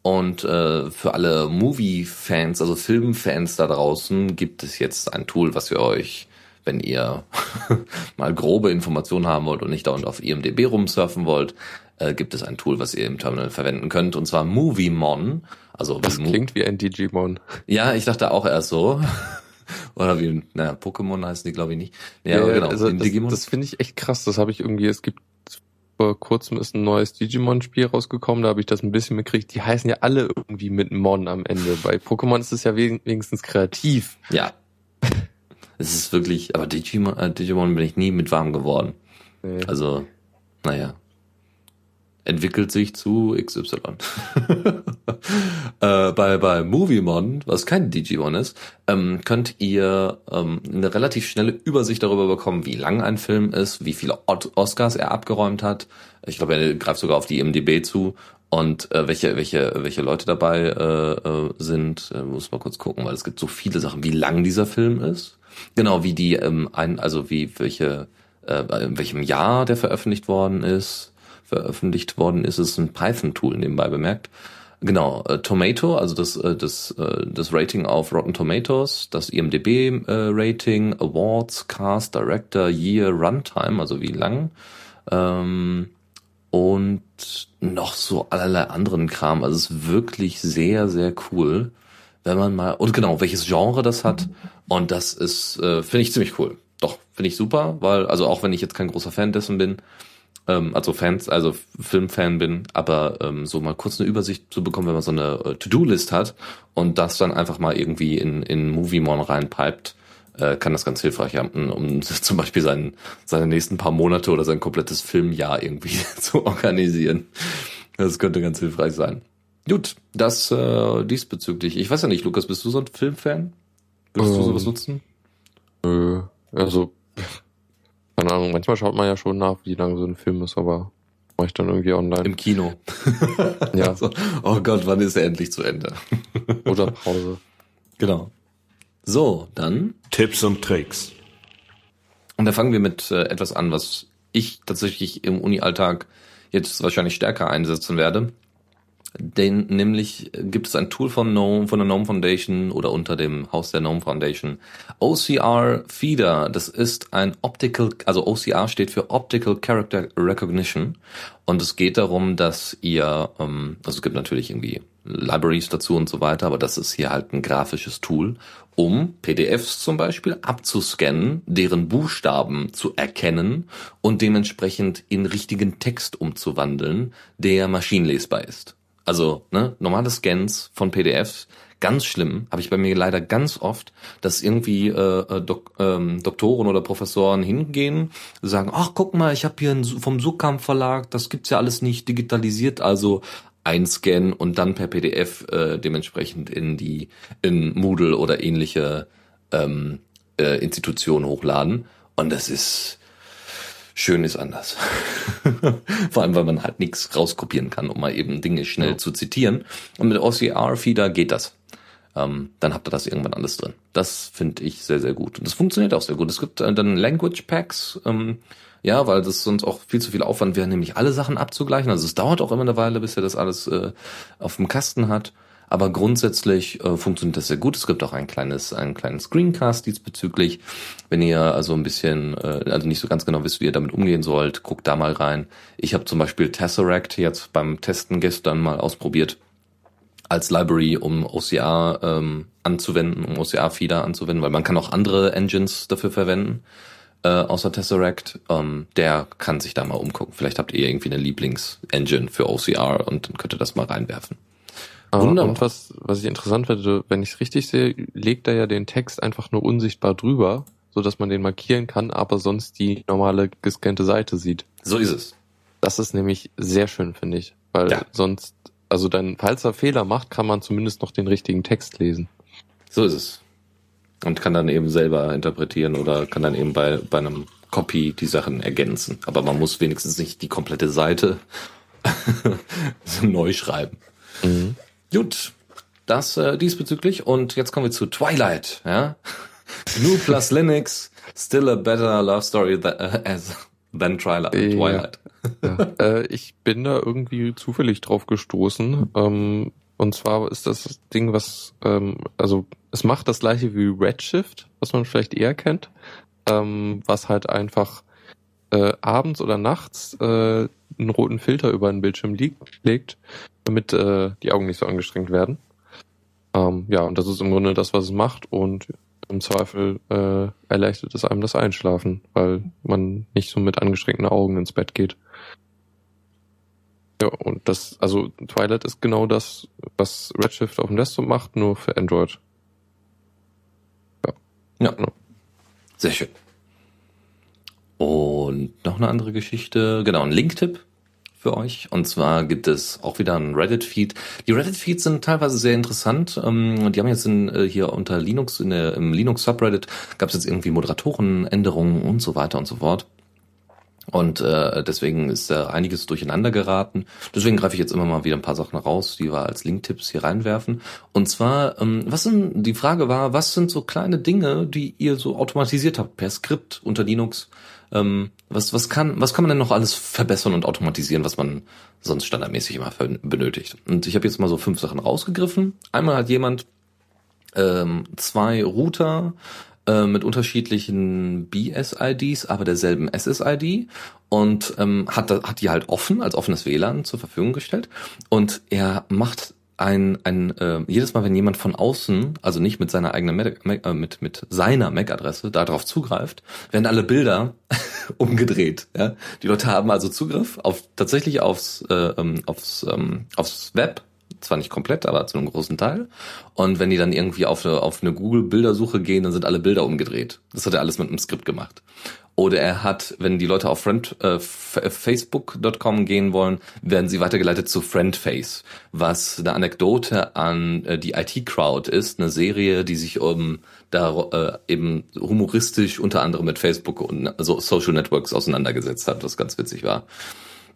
und äh, für alle Movie-Fans, also Film-Fans da draußen, gibt es jetzt ein Tool, was wir euch, wenn ihr mal grobe Informationen haben wollt und nicht dauernd auf IMDb rumsurfen wollt, äh, gibt es ein Tool, was ihr im Terminal verwenden könnt, und zwar MovieMon. Also Das klingt wie ein Digimon. Ja, ich dachte auch erst so. Oder wie, naja, Pokémon heißen die, glaube ich, nicht. Ja, aber genau, also das, das finde ich echt krass. Das habe ich irgendwie, es gibt vor kurzem ist ein neues Digimon-Spiel rausgekommen, da habe ich das ein bisschen mitgekriegt. Die heißen ja alle irgendwie mit Mon am Ende. Bei Pokémon ist es ja wenigstens kreativ. ja. Es ist wirklich, aber Digimon, äh, Digimon bin ich nie mit warm geworden. Nee. Also, naja. Entwickelt sich zu XY. äh, bei, bei Moviemon, was kein Digimon ist, ähm, könnt ihr ähm, eine relativ schnelle Übersicht darüber bekommen, wie lang ein Film ist, wie viele Oscars er abgeräumt hat. Ich glaube, er greift sogar auf die IMDb zu und äh, welche, welche, welche Leute dabei äh, äh, sind. Äh, muss mal kurz gucken, weil es gibt so viele Sachen, wie lang dieser Film ist. Genau, wie die ähm, ein, also wie welche, äh, in welchem Jahr der veröffentlicht worden ist veröffentlicht worden ist, es ist ein Python-Tool nebenbei bemerkt. Genau, äh, Tomato, also das, äh, das, äh, das Rating auf Rotten Tomatoes, das IMDB-Rating, Awards, Cast, Director, Year, Runtime, also wie lang, ähm, und noch so allerlei anderen Kram. Also es ist wirklich sehr, sehr cool, wenn man mal, und genau, welches Genre das hat. Und das ist, äh, finde ich ziemlich cool. Doch, finde ich super, weil, also auch wenn ich jetzt kein großer Fan dessen bin, ähm, also Fans, also Filmfan bin, aber ähm, so mal kurz eine Übersicht zu bekommen, wenn man so eine äh, To-Do-List hat und das dann einfach mal irgendwie in, in Moviemon reinpipet, äh, kann das ganz hilfreich sein, um zum Beispiel seinen, seine nächsten paar Monate oder sein komplettes Filmjahr irgendwie zu organisieren. Das könnte ganz hilfreich sein. Gut, das äh, diesbezüglich. Ich weiß ja nicht, Lukas, bist du so ein Filmfan? Würdest du Ähm, sowas nutzen? Nö, also, keine Ahnung, manchmal schaut man ja schon nach, wie lang so ein Film ist, aber mache ich dann irgendwie online. Im Kino. Ja. So, oh Gott, wann ist er endlich zu Ende? Oder Pause. Genau. So, dann. Tipps und Tricks. Und da fangen wir mit äh, etwas an, was ich tatsächlich im Uni-Alltag jetzt wahrscheinlich stärker einsetzen werde. Den, nämlich gibt es ein Tool von GNOME, von der GNOME Foundation oder unter dem Haus der GNOME Foundation. OCR Feeder, das ist ein Optical, also OCR steht für Optical Character Recognition. Und es geht darum, dass ihr, ähm, also es gibt natürlich irgendwie Libraries dazu und so weiter, aber das ist hier halt ein grafisches Tool, um PDFs zum Beispiel abzuscannen, deren Buchstaben zu erkennen und dementsprechend in richtigen Text umzuwandeln, der maschinenlesbar ist. Also ne, normale Scans von PDFs, ganz schlimm, habe ich bei mir leider ganz oft, dass irgendwie äh, äh, Dok ähm, Doktoren oder Professoren hingehen, sagen, ach guck mal, ich habe hier ein, vom Sukamp Verlag, das gibt's ja alles nicht digitalisiert, also einscannen und dann per PDF äh, dementsprechend in die in Moodle oder ähnliche ähm, äh, Institutionen hochladen. Und das ist schön ist anders. Vor allem, weil man halt nichts rauskopieren kann, um mal eben Dinge schnell Ja. zu zitieren. Und mit OCR-Feeder geht das. Ähm, dann habt ihr das irgendwann alles drin. Das finde ich sehr, sehr gut. Und das funktioniert auch sehr gut. Es gibt äh, dann Language Packs, ähm, ja, weil das sonst auch viel zu viel Aufwand wäre, nämlich alle Sachen abzugleichen. Also es dauert auch immer eine Weile, bis er das alles äh, auf dem Kasten hat. Aber grundsätzlich äh, funktioniert das sehr gut. Es gibt auch ein kleines, einen kleinen Screencast diesbezüglich. Wenn ihr also ein bisschen, äh, also nicht so ganz genau wisst, wie ihr damit umgehen sollt, guckt da mal rein. Ich habe zum Beispiel Tesseract jetzt beim Testen gestern mal ausprobiert als Library, um OCR ähm, anzuwenden, um OCR-Feeder anzuwenden, weil man kann auch andere Engines dafür verwenden, äh, außer Tesseract. Ähm, der kann sich da mal umgucken. Vielleicht habt ihr irgendwie eine Lieblings-Engine für OCR und dann könnt ihr das mal reinwerfen. Ah, Wunderbar. Und was, was ich interessant finde, wenn ich es richtig sehe, legt er ja den Text einfach nur unsichtbar drüber, so dass man den markieren kann, aber sonst die normale gescannte Seite sieht. So ist es. Das ist nämlich sehr schön, finde ich. Weil Ja. sonst, also dann, falls er Fehler macht, kann man zumindest noch den richtigen Text lesen. So ist es. Und kann dann eben selber interpretieren oder kann dann eben bei, bei einem Copy die Sachen ergänzen. Aber man muss wenigstens nicht die komplette Seite neu schreiben. Gut, das äh, diesbezüglich. Und jetzt kommen wir zu Twilight. Ja? GNU plus Linux, still a better love story than, äh, than Twilight. Ja. Twilight. Ja. äh, ich bin da irgendwie zufällig drauf gestoßen. Ähm, und zwar ist das das Ding, was, ähm, also es macht das gleiche wie Redshift, was man vielleicht eher kennt, ähm, was halt einfach äh, abends oder nachts äh, einen roten Filter über den Bildschirm liegt, legt, damit äh, die Augen nicht so angestrengt werden. Ähm, ja, und das ist im Grunde das, was es macht und im Zweifel äh, erleichtert es einem das Einschlafen, weil man nicht so mit angestrengten Augen ins Bett geht. Ja, und das, also Twilight ist genau das, was Redshift auf dem Desktop macht, nur für Android. Ja. Ja. Genau. Sehr schön. Und noch eine andere Geschichte, genau, ein Link-Tipp für euch. Und zwar gibt es auch wieder einen Reddit-Feed. Die Reddit-Feeds sind teilweise sehr interessant. Ähm, die haben jetzt in, äh, hier unter Linux, in der, im Linux-Subreddit gab es jetzt irgendwie Moderatorenänderungen und so weiter und so fort. Und äh, deswegen ist da einiges durcheinander geraten. Deswegen greife ich jetzt immer mal wieder ein paar Sachen raus, die wir als Link-Tipps hier reinwerfen. Und zwar, ähm, was sind, die Frage war, was sind so kleine Dinge, die ihr so automatisiert habt per Skript unter Linux? Ähm, was, was, kann, was kann man denn noch alles verbessern und automatisieren, was man sonst standardmäßig immer benötigt? Und ich habe jetzt mal so fünf Sachen rausgegriffen. Einmal hat jemand ähm, zwei Router äh, mit unterschiedlichen BS-IDs, aber derselben SSID und ähm, hat, hat die halt offen, als offenes WLAN zur Verfügung gestellt. Und er macht ein, ein äh, jedes Mal, wenn jemand von außen, also nicht mit seiner eigenen Mac, Mac, äh, mit mit seiner MAC-Adresse darauf zugreift, werden alle Bilder umgedreht. Ja? Die Leute haben also Zugriff auf tatsächlich aufs äh, ähm, aufs ähm, aufs Web zwar nicht komplett, aber zu einem großen Teil. Und wenn die dann irgendwie auf eine, auf eine Google-Bildersuche gehen, dann sind alle Bilder umgedreht. Das hat er alles mit einem Skript gemacht. Oder er hat, wenn die Leute auf friend, äh, facebook.com gehen wollen, werden sie weitergeleitet zu Friendface, was eine Anekdote an äh, die IT-Crowd ist, eine Serie, die sich um da äh, eben humoristisch unter anderem mit Facebook und also Social Networks auseinandergesetzt hat, was ganz witzig war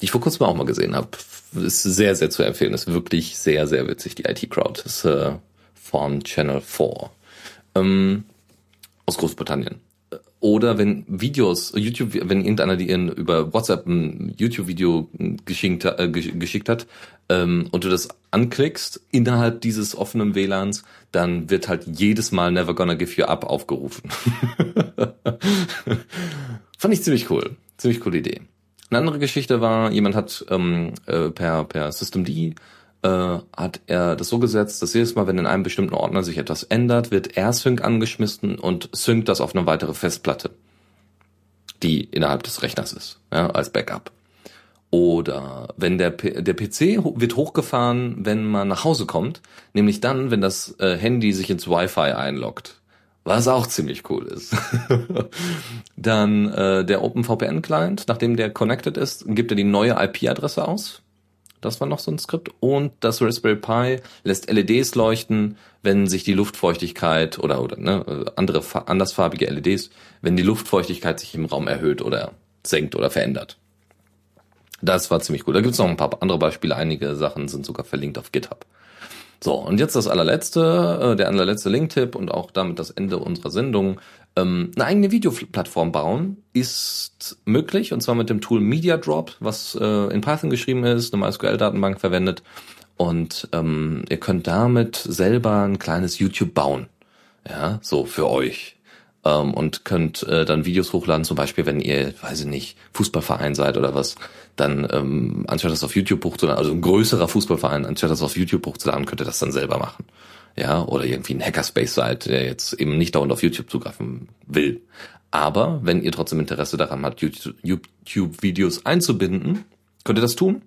die ich vor kurzem auch mal gesehen habe. Ist sehr, sehr zu empfehlen. Ist wirklich sehr, sehr witzig, die IT-Crowd. Ist äh, von Channel 4. Ähm, aus Großbritannien. Oder wenn Videos, YouTube, wenn irgendeiner die über WhatsApp ein YouTube-Video geschickt, äh, geschickt hat ähm, und du das anklickst innerhalb dieses offenen WLANs, dann wird halt jedes Mal Never Gonna Give You Up aufgerufen. Fand ich ziemlich cool. Ziemlich coole Idee. Eine andere Geschichte war, jemand hat ähm, äh, per, per Systemd äh, hat er das so gesetzt, dass jedes Mal, wenn in einem bestimmten Ordner sich etwas ändert, wird AirSync angeschmissen und synkt das auf eine weitere Festplatte, die innerhalb des Rechners ist, ja, als Backup. Oder wenn der, P der PC wird hochgefahren, wenn man nach Hause kommt, nämlich dann, wenn das äh, Handy sich ins Wi-Fi einloggt was auch ziemlich cool ist. Dann äh, der OpenVPN-Client, nachdem der connected ist, gibt er die neue IP-Adresse aus. Das war noch so ein Skript. Und das Raspberry Pi lässt LEDs leuchten, wenn sich die Luftfeuchtigkeit oder, oder ne, andere andersfarbige LEDs, wenn die Luftfeuchtigkeit sich im Raum erhöht oder senkt oder verändert. Das war ziemlich cool. Da gibt es noch ein paar andere Beispiele. Einige Sachen sind sogar verlinkt auf GitHub. So, und jetzt das allerletzte, äh, der allerletzte Link-Tipp und auch damit das Ende unserer Sendung. Ähm, eine eigene Videoplattform bauen ist möglich und zwar mit dem Tool MediaDrop, was äh, in Python geschrieben ist, eine MySQL-Datenbank verwendet und ähm, ihr könnt damit selber ein kleines YouTube bauen. Ja, so für euch ähm, und könnt äh, dann Videos hochladen, zum Beispiel, wenn ihr, weiß ich nicht, Fußballverein seid oder was, dann ähm, anstatt das auf YouTube hochzuladen, also ein größerer Fußballverein, anstatt das auf YouTube hochzuladen, könnt ihr das dann selber machen. Ja, oder irgendwie ein Hackerspace seid, der jetzt eben nicht dauernd auf YouTube zugreifen will. Aber wenn ihr trotzdem Interesse daran habt, YouTube-Videos einzubinden, könnt ihr das tun.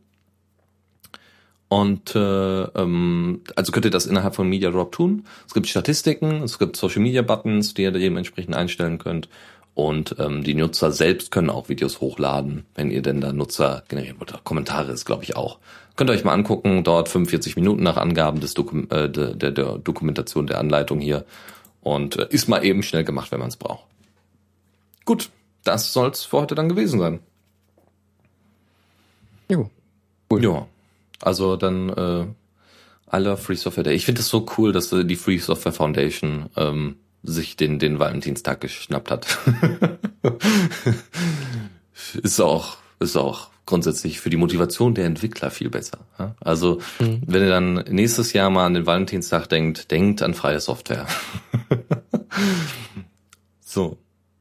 Und äh, ähm, also könnt ihr das innerhalb von MediaDrop tun. Es gibt Statistiken, es gibt Social Media Buttons, die ihr dementsprechend einstellen könnt. Und ähm, die Nutzer selbst können auch Videos hochladen, wenn ihr denn da Nutzer generieren wollt. Kommentare ist, glaube ich, auch. Könnt ihr euch mal angucken, dauert 45 Minuten nach Angaben des Dokum äh, der, der, der Dokumentation der Anleitung hier. Und äh, ist mal eben schnell gemacht, wenn man es braucht. Gut, das soll's für heute dann gewesen sein. Jo. Cool. Ja. Also dann äh, aller Free Software Day. Ich finde es so cool, dass äh, die Free Software Foundation ähm, sich den, den Valentinstag geschnappt hat. ist auch, ist auch grundsätzlich für die Motivation der Entwickler viel besser. Also, mhm. wenn ihr dann nächstes Jahr mal an den Valentinstag denkt, denkt an freie Software. so.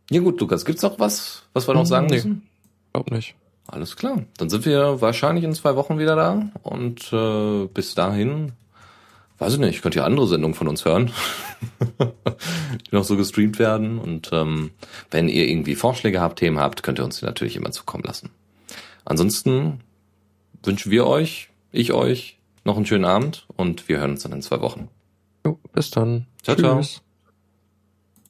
Ja gut, Lukas, gibt's noch was, was wir noch sagen nee. müssen? Glaub nicht. Alles klar. Dann sind wir wahrscheinlich in zwei Wochen wieder da. Und äh, bis dahin, weiß ich nicht, könnt ihr andere Sendungen von uns hören, die noch so gestreamt werden. Und ähm, wenn ihr irgendwie Vorschläge habt, Themen habt, könnt ihr uns die natürlich immer zukommen lassen. Ansonsten wünschen wir euch, ich euch, noch einen schönen Abend und wir hören uns dann in zwei Wochen. Jo, bis dann. Ciao, ciao. Tschüss.